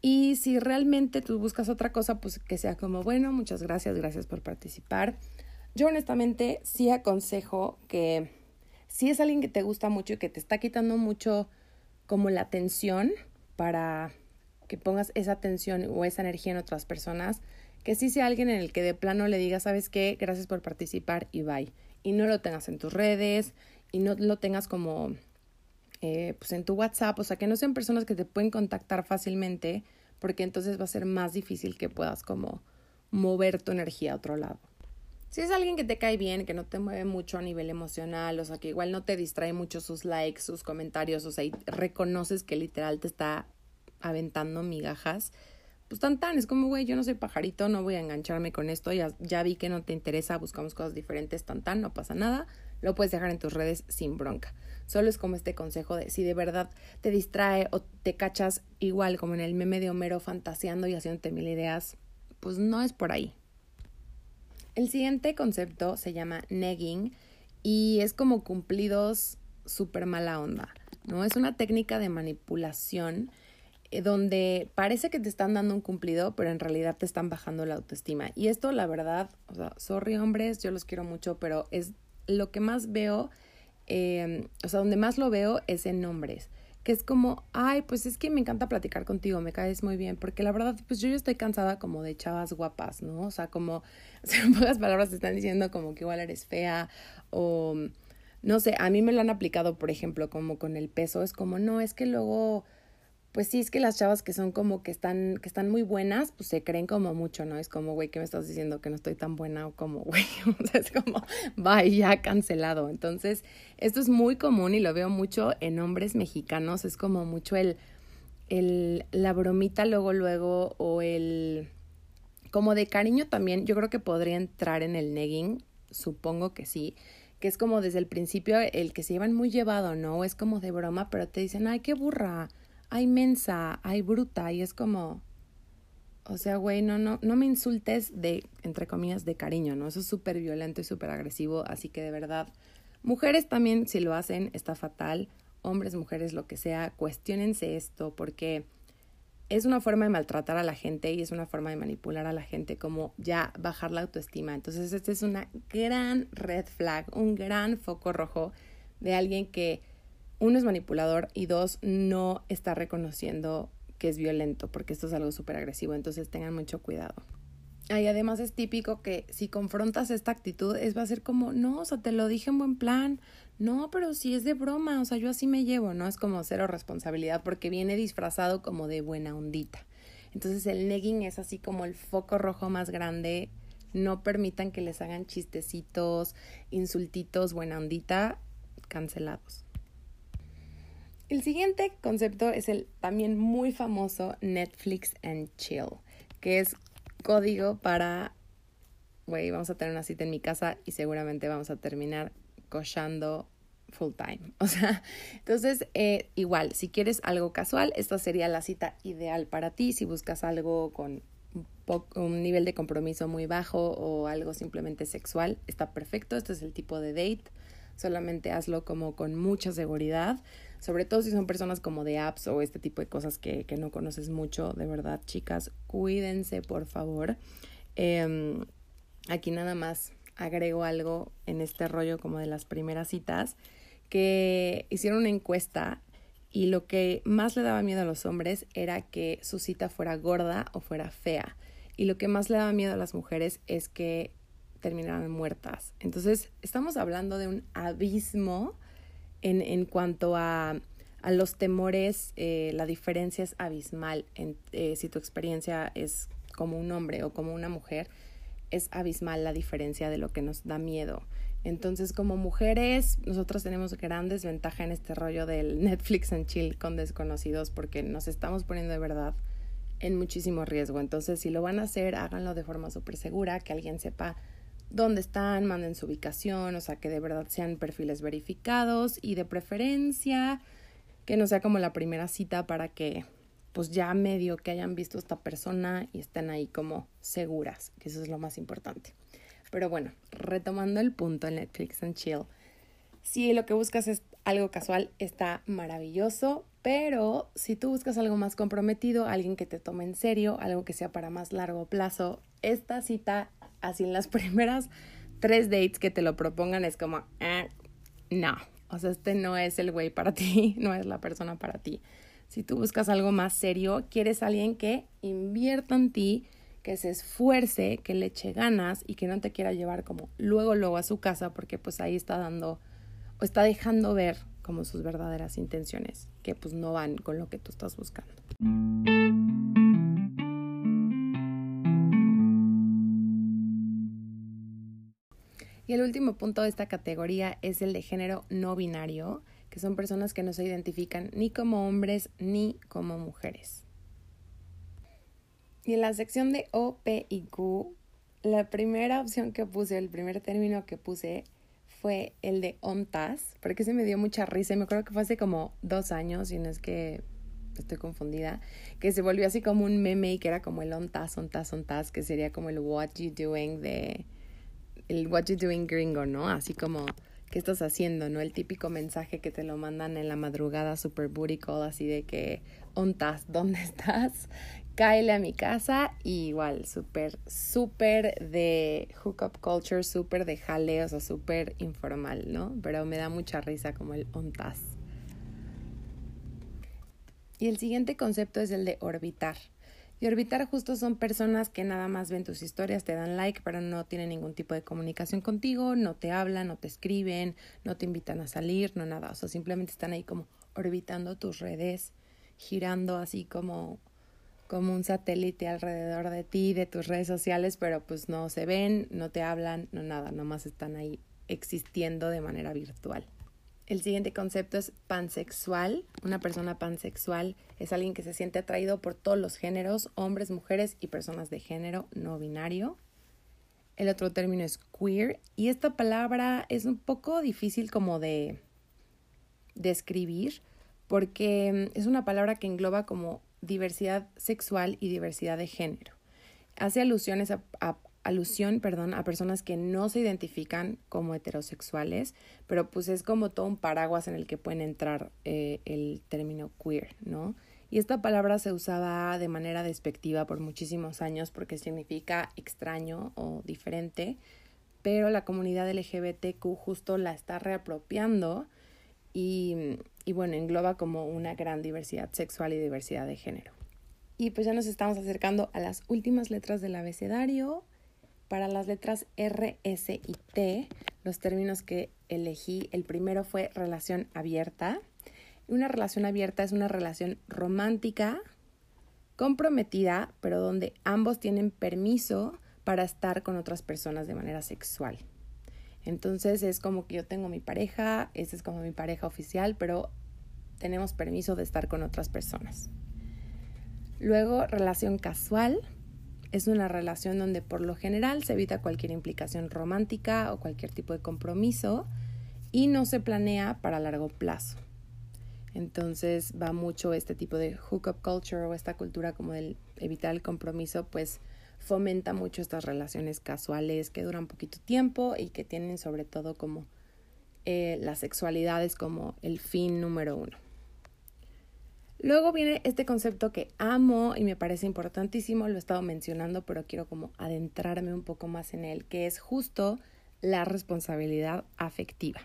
Y si realmente tú buscas otra cosa, pues que sea como, bueno, muchas gracias, gracias por participar. Yo honestamente sí aconsejo que si es alguien que te gusta mucho y que te está quitando mucho como la atención para que pongas esa atención o esa energía en otras personas, que sí sea alguien en el que de plano le digas, ¿sabes qué? Gracias por participar y bye. Y no lo tengas en tus redes y no lo tengas como eh, pues en tu WhatsApp, o sea, que no sean personas que te pueden contactar fácilmente, porque entonces va a ser más difícil que puedas como mover tu energía a otro lado. Si es alguien que te cae bien, que no te mueve mucho a nivel emocional, o sea, que igual no te distrae mucho sus likes, sus comentarios, o sea, y reconoces que literal te está aventando migajas, pues tan tan, es como, güey, yo no soy pajarito, no voy a engancharme con esto, ya, ya vi que no te interesa, buscamos cosas diferentes, tan tan, no pasa nada, lo puedes dejar en tus redes sin bronca. Solo es como este consejo de si de verdad te distrae o te cachas igual como en el meme de Homero fantaseando y haciéndote mil ideas, pues no es por ahí. El siguiente concepto se llama negging y es como cumplidos súper mala onda, ¿no? Es una técnica de manipulación eh, donde parece que te están dando un cumplido, pero en realidad te están bajando la autoestima. Y esto, la verdad, o sea, sorry hombres, yo los quiero mucho, pero es lo que más veo, eh, o sea, donde más lo veo es en hombres, que es como, ay, pues es que me encanta platicar contigo, me caes muy bien, porque la verdad, pues yo ya estoy cansada como de chavas guapas, ¿no? O sea, como, o en pocas palabras te están diciendo como que igual eres fea o, no sé, a mí me lo han aplicado, por ejemplo, como con el peso, es como, no, es que luego pues sí es que las chavas que son como que están, que están muy buenas, pues se creen como mucho, ¿no? Es como, güey, ¿qué me estás diciendo que no estoy tan buena? O como, güey, o sea, es como, vaya, cancelado. Entonces, esto es muy común y lo veo mucho en hombres mexicanos, es como mucho el, el, la bromita luego, luego, o el, como de cariño también, yo creo que podría entrar en el negging, supongo que sí, que es como desde el principio el que se llevan muy llevado, ¿no? Es como de broma, pero te dicen, ay, qué burra hay mensa, hay bruta, y es como, o sea, güey, no, no, no me insultes de, entre comillas, de cariño, ¿no? Eso es súper violento y súper agresivo, así que de verdad, mujeres también, si lo hacen, está fatal, hombres, mujeres, lo que sea, cuestionense esto, porque es una forma de maltratar a la gente y es una forma de manipular a la gente, como ya bajar la autoestima. Entonces, este es una gran red flag, un gran foco rojo de alguien que uno es manipulador y dos, no está reconociendo que es violento, porque esto es algo súper agresivo, entonces tengan mucho cuidado. Y además es típico que si confrontas esta actitud, es va a ser como, no, o sea, te lo dije en buen plan, no, pero si es de broma, o sea, yo así me llevo, ¿no? Es como cero responsabilidad porque viene disfrazado como de buena ondita. Entonces el negging es así como el foco rojo más grande. No permitan que les hagan chistecitos, insultitos, buena ondita, cancelados. El siguiente concepto es el también muy famoso Netflix and Chill, que es código para, güey, vamos a tener una cita en mi casa y seguramente vamos a terminar cochando full time. O sea, entonces, eh, igual, si quieres algo casual, esta sería la cita ideal para ti. Si buscas algo con un, un nivel de compromiso muy bajo o algo simplemente sexual, está perfecto. Este es el tipo de date. Solamente hazlo como con mucha seguridad sobre todo si son personas como de apps o este tipo de cosas que, que no conoces mucho, de verdad, chicas, cuídense, por favor. Em, aquí nada más agrego algo en este rollo como de las primeras citas, que hicieron una encuesta y lo que más le daba miedo a los hombres era que su cita fuera gorda o fuera fea. Y lo que más le daba miedo a las mujeres es que terminaran muertas. Entonces, estamos hablando de un abismo en, en cuanto a, a los temores, eh, la diferencia es abismal en, eh, si tu experiencia es como un hombre o como una mujer, es abismal la diferencia de lo que nos da miedo. Entonces, como mujeres, nosotros tenemos gran desventaja en este rollo del Netflix and chill con desconocidos porque nos estamos poniendo de verdad en muchísimo riesgo. Entonces, si lo van a hacer, háganlo de forma súper segura, que alguien sepa dónde están, manden su ubicación, o sea, que de verdad sean perfiles verificados y de preferencia que no sea como la primera cita para que pues ya medio que hayan visto a esta persona y estén ahí como seguras, que eso es lo más importante. Pero bueno, retomando el punto en Netflix and Chill, si lo que buscas es algo casual, está maravilloso, pero si tú buscas algo más comprometido, alguien que te tome en serio, algo que sea para más largo plazo, esta cita, así en las primeras tres dates que te lo propongan, es como, eh, no, o sea, este no es el güey para ti, no es la persona para ti. Si tú buscas algo más serio, quieres alguien que invierta en ti, que se esfuerce, que le eche ganas y que no te quiera llevar como luego, luego a su casa porque pues ahí está dando o está dejando ver como sus verdaderas intenciones, que pues no van con lo que tú estás buscando. Y el último punto de esta categoría es el de género no binario, que son personas que no se identifican ni como hombres ni como mujeres. Y en la sección de O, P y Q, la primera opción que puse, el primer término que puse fue el de ONTAS, porque se me dio mucha risa y me acuerdo que fue hace como dos años, y no es que estoy confundida, que se volvió así como un meme y que era como el ONTAS, ONTAS, ONTAS, que sería como el what you doing de, el what you doing gringo, ¿no? Así como, ¿qué estás haciendo? ¿No? El típico mensaje que te lo mandan en la madrugada super booty call, así de que, ONTAS, ¿dónde estás? cáele a mi casa y igual, súper, súper de hookup culture, súper de jale, o sea, súper informal, ¿no? Pero me da mucha risa como el ontas. Y el siguiente concepto es el de orbitar. Y orbitar justo son personas que nada más ven tus historias, te dan like, pero no tienen ningún tipo de comunicación contigo, no te hablan, no te escriben, no te invitan a salir, no nada. O sea, simplemente están ahí como orbitando tus redes, girando así como como un satélite alrededor de ti, de tus redes sociales, pero pues no se ven, no te hablan, no nada, nomás están ahí existiendo de manera virtual. El siguiente concepto es pansexual. Una persona pansexual es alguien que se siente atraído por todos los géneros, hombres, mujeres y personas de género no binario. El otro término es queer y esta palabra es un poco difícil como de describir porque es una palabra que engloba como diversidad sexual y diversidad de género. Hace alusiones a, alusión, perdón, a personas que no se identifican como heterosexuales, pero pues es como todo un paraguas en el que pueden entrar eh, el término queer, ¿no? Y esta palabra se usaba de manera despectiva por muchísimos años porque significa extraño o diferente, pero la comunidad LGBTQ justo la está reapropiando y, y bueno, engloba como una gran diversidad sexual y diversidad de género. Y pues ya nos estamos acercando a las últimas letras del abecedario. Para las letras R, S y T, los términos que elegí, el primero fue relación abierta. Una relación abierta es una relación romántica, comprometida, pero donde ambos tienen permiso para estar con otras personas de manera sexual. Entonces es como que yo tengo mi pareja, esa es como mi pareja oficial, pero tenemos permiso de estar con otras personas. Luego, relación casual. Es una relación donde por lo general se evita cualquier implicación romántica o cualquier tipo de compromiso y no se planea para largo plazo. Entonces va mucho este tipo de hookup culture o esta cultura como del evitar el compromiso, pues fomenta mucho estas relaciones casuales que duran poquito tiempo y que tienen sobre todo como eh, la sexualidad es como el fin número uno. Luego viene este concepto que amo y me parece importantísimo, lo he estado mencionando, pero quiero como adentrarme un poco más en él, que es justo la responsabilidad afectiva.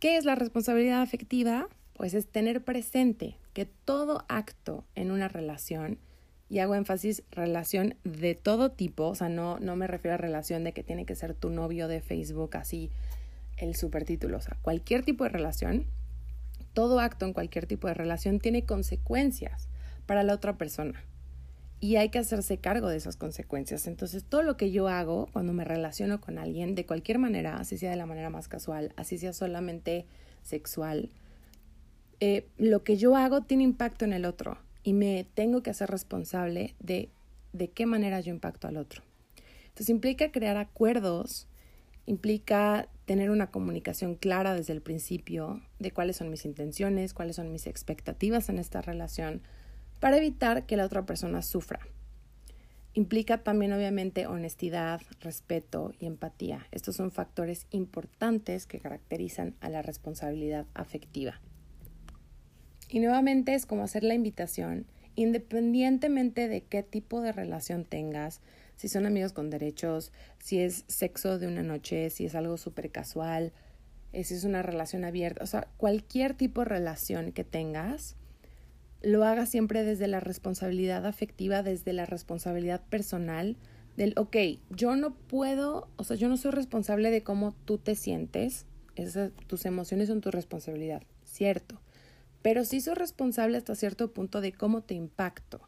¿Qué es la responsabilidad afectiva? Pues es tener presente que todo acto en una relación y hago énfasis relación de todo tipo, o sea, no, no me refiero a relación de que tiene que ser tu novio de Facebook, así el supertítulo, o sea, cualquier tipo de relación, todo acto en cualquier tipo de relación tiene consecuencias para la otra persona. y hay que hacerse cargo de esas consecuencias. Entonces, todo lo que yo hago cuando me relaciono con alguien, de cualquier manera, así sea de la manera más casual, así sea solamente sexual, eh, lo que yo hago tiene impacto en el otro y me tengo que hacer responsable de de qué manera yo impacto al otro. Entonces implica crear acuerdos, implica tener una comunicación clara desde el principio de cuáles son mis intenciones, cuáles son mis expectativas en esta relación, para evitar que la otra persona sufra. Implica también obviamente honestidad, respeto y empatía. Estos son factores importantes que caracterizan a la responsabilidad afectiva. Y nuevamente es como hacer la invitación, independientemente de qué tipo de relación tengas, si son amigos con derechos, si es sexo de una noche, si es algo súper casual, eh, si es una relación abierta, o sea, cualquier tipo de relación que tengas, lo haga siempre desde la responsabilidad afectiva, desde la responsabilidad personal, del, ok, yo no puedo, o sea, yo no soy responsable de cómo tú te sientes, esas, tus emociones son tu responsabilidad, cierto, pero sí soy responsable hasta cierto punto de cómo te impacto,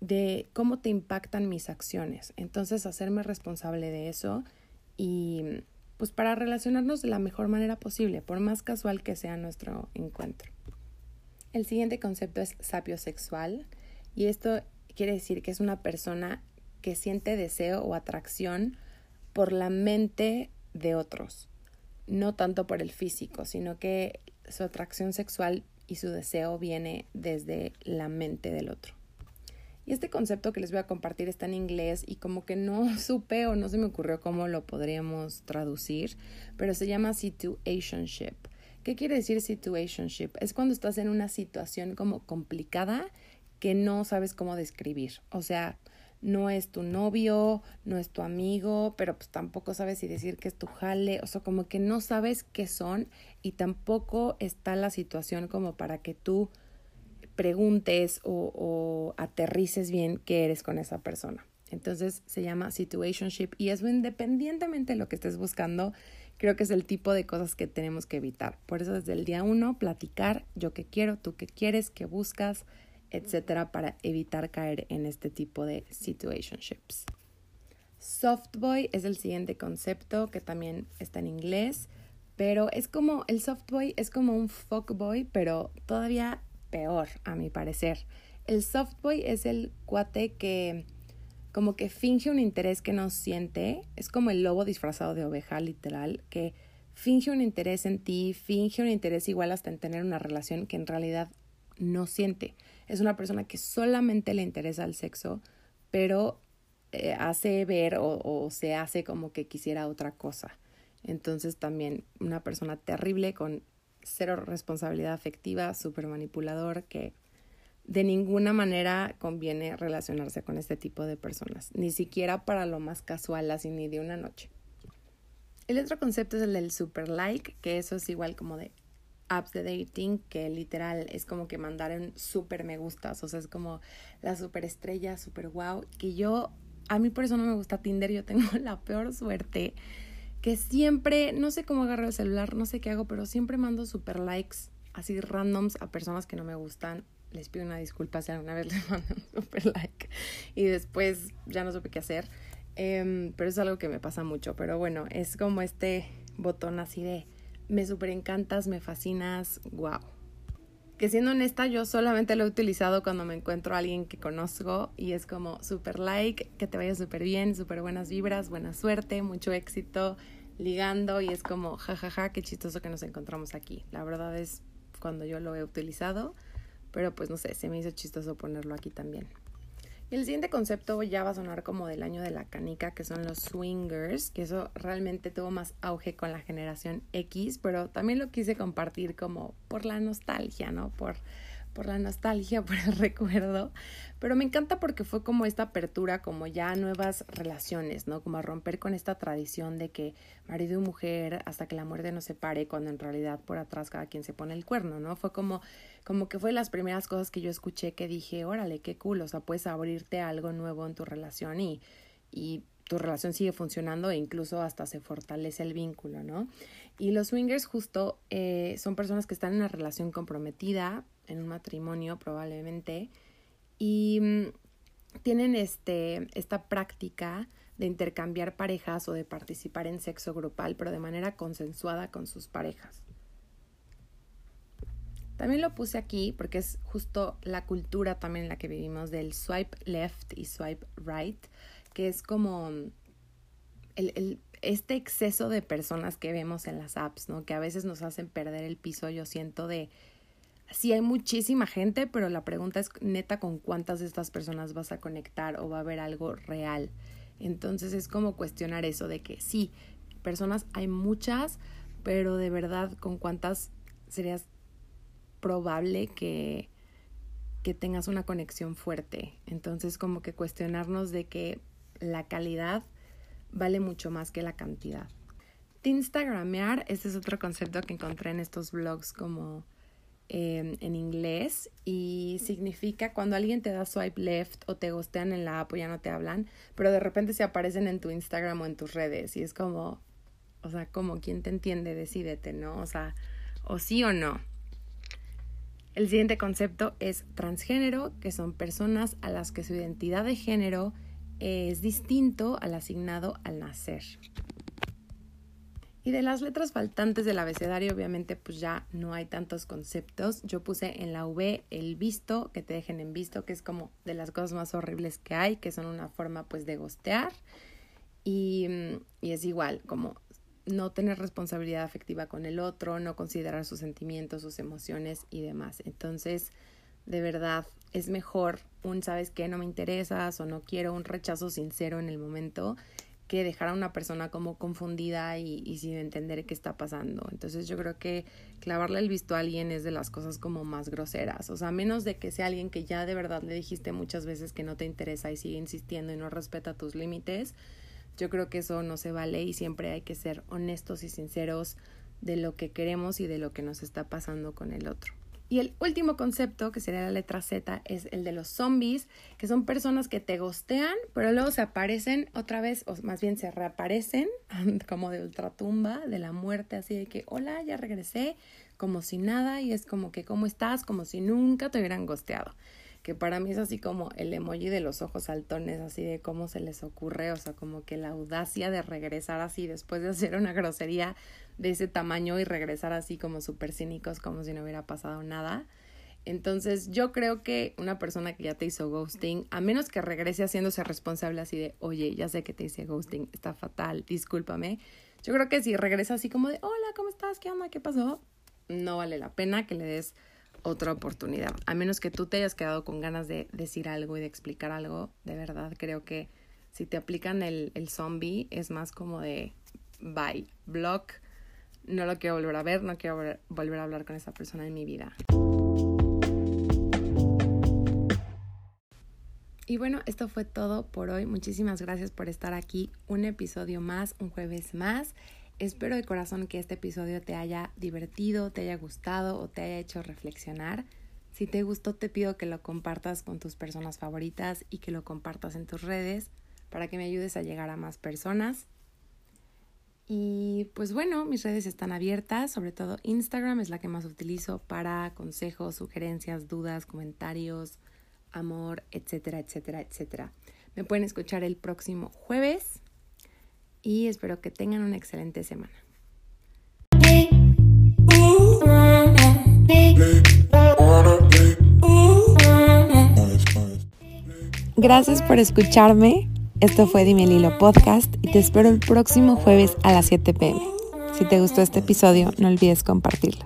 de cómo te impactan mis acciones. Entonces, hacerme responsable de eso y pues para relacionarnos de la mejor manera posible, por más casual que sea nuestro encuentro. El siguiente concepto es sapiosexual y esto quiere decir que es una persona que siente deseo o atracción por la mente de otros, no tanto por el físico, sino que su atracción sexual y su deseo viene desde la mente del otro. Y este concepto que les voy a compartir está en inglés y como que no supe o no se me ocurrió cómo lo podríamos traducir, pero se llama situationship. ¿Qué quiere decir situationship? Es cuando estás en una situación como complicada que no sabes cómo describir. O sea, no es tu novio, no es tu amigo, pero pues tampoco sabes si decir que es tu jale, o sea, como que no sabes qué son y tampoco está la situación como para que tú preguntes o, aterrices bien qué eres con esa persona. Entonces se llama situationship y eso independientemente de lo que estés buscando, creo que es el tipo de cosas que tenemos que evitar. Por eso desde el día uno, platicar yo qué quiero, tú qué quieres, qué buscas, etcétera, para evitar caer en este tipo de situationships. Softboy es el siguiente concepto que también está en inglés, pero es como, el softboy es como un fuckboy, pero todavía peor, a mi parecer. El softboy es el cuate que como que finge un interés que no siente, es como el lobo disfrazado de oveja, literal, que finge un interés en ti, finge un interés igual hasta en tener una relación que en realidad no siente. Es una persona que solamente le interesa el sexo, pero eh, hace ver o, o se hace como que quisiera otra cosa. Entonces también una persona terrible con cero responsabilidad afectiva, súper manipulador, que de ninguna manera conviene relacionarse con este tipo de personas, ni siquiera para lo más casual, así ni de una noche. El otro concepto es el del super like, que eso es igual como de apps de dating, que literal es como que mandar un super me gustas, o sea, es como la super estrella, super wow, que yo, a mí por eso no me gusta Tinder, yo tengo la peor suerte, que siempre, no sé cómo agarro el celular, no sé qué hago, pero siempre mando super likes así randoms a personas que no me gustan les pido una disculpa si alguna vez les mando un super like y después ya no supe qué hacer. Em, pero es algo que me pasa mucho. Pero bueno, es como este botón así de me super encantas, me fascinas, wow. Que siendo honesta, yo solamente lo he utilizado cuando me encuentro a alguien que conozco y es como super like, que te vaya súper bien, súper buenas vibras, buena suerte, mucho éxito ligando y es como jajaja, ja, ja, qué chistoso que nos encontramos aquí. La verdad es cuando yo lo he utilizado pero pues no sé, se me hizo chistoso ponerlo aquí también. El siguiente concepto ya va a sonar como del año de la canica, que son los swingers, que eso realmente tuvo más auge con la generación X, pero también lo quise compartir como por la nostalgia, ¿no? Por por la nostalgia, por el recuerdo, pero me encanta porque fue como esta apertura, como ya nuevas relaciones, ¿no? Como a romper con esta tradición de que marido y mujer hasta que la muerte nos separe, cuando en realidad por atrás cada quien se pone el cuerno, ¿no? Fue como, como que fue las primeras cosas que yo escuché que dije, órale, qué cool, o sea, puedes abrirte algo nuevo en tu relación y, y tu relación sigue funcionando e incluso hasta se fortalece el vínculo, ¿no? Y los swingers justo eh, son personas que están en una relación comprometida, en un matrimonio probablemente, y mm, tienen este, esta práctica de intercambiar parejas o de participar en sexo grupal, pero de manera consensuada con sus parejas. También lo puse aquí porque es justo la cultura también en la que vivimos del swipe left y swipe right, que es como el, este exceso de personas que vemos en las apps, ¿no? Que a veces nos hacen perder el piso, yo siento de... Sí hay muchísima gente, pero la pregunta es neta con cuántas de estas personas vas a conectar o va a haber algo real. Entonces es como cuestionar eso de que sí, personas hay muchas, pero de verdad con cuántas serías probable que, que tengas una conexión fuerte. Entonces, como que cuestionarnos de que la calidad vale mucho más que la cantidad. Instagramear, este es otro concepto que encontré en estos blogs como em, en inglés y significa cuando alguien te da swipe left o te gostean en la app o ya no te hablan, pero de repente se aparecen en tu Instagram o en tus redes y es como, o sea, como quien te entiende, decídete, ¿no? O sea, o sí o no. El siguiente concepto es transgénero, que son personas a las que su identidad de género es distinto al asignado al nacer. Y de las letras faltantes del abecedario, obviamente, pues ya no hay tantos conceptos. Yo puse en la V el visto, que te dejen en visto, que es como de las cosas más horribles que hay, que son una forma pues de gostear. Y, y es igual, como no tener responsabilidad afectiva con el otro, no considerar sus sentimientos, sus emociones y demás. Entonces, de verdad, es mejor un, ¿sabes qué? No me interesas o no quiero un rechazo sincero en el momento que dejar a una persona como confundida y, y, sin entender qué está pasando. Entonces yo creo que clavarle el visto a alguien es de las cosas como más groseras. O sea, menos de que sea alguien que ya de verdad le dijiste muchas veces que no te interesa y sigue insistiendo y no respeta tus límites, yo creo que eso no se vale y siempre hay que ser honestos y sinceros de lo que queremos y de lo que nos está pasando con el otro. Y el último concepto, que sería la letra Z, es el de los zombies, que son personas que te gostean, pero luego se aparecen otra vez, o más bien se reaparecen, como de ultratumba, de la muerte, así de que, hola, ya regresé, como si nada, y es como que, ¿cómo estás? Como si nunca te hubieran gosteado que para mí es así como el emoji de los ojos saltones, así de cómo se les ocurre, o sea, como que la audacia de regresar así después de hacer una grosería de ese tamaño y regresar así como súper cínicos, como si no hubiera pasado nada. Entonces yo creo que una persona que ya te hizo ghosting, a menos que regrese haciéndose responsable así de, oye, ya sé que te hice ghosting, está fatal, discúlpame. Yo creo que si regresa así como de, hola, ¿cómo estás? ¿Qué onda? ¿Qué pasó? No vale la pena que le des otra oportunidad. A menos que tú te hayas quedado con ganas de decir algo y de explicar algo, de verdad creo que si te aplican el, el zombie es más como de bye, block, no lo quiero volver a ver, no quiero volver a hablar con esa persona en mi vida. Y bueno, esto fue todo por hoy. Muchísimas gracias por estar aquí. Un episodio más, un jueves más. Espero de corazón que este episodio te haya divertido, te haya gustado o te haya hecho reflexionar. Si te gustó, te pido que lo compartas con tus personas favoritas y que lo compartas en tus redes para que me ayudes a llegar a más personas. Y pues bueno, mis redes están abiertas, sobre todo Instagram es la que más utilizo para consejos, sugerencias, dudas, comentarios, amor, etcétera, etcétera, etcétera. Me pueden escuchar el próximo jueves y espero que tengan una excelente semana. Gracias por escucharme. Esto fue Dime Lilo Podcast y te espero el próximo jueves a las 7 pm. Si te gustó este episodio, no olvides compartirlo.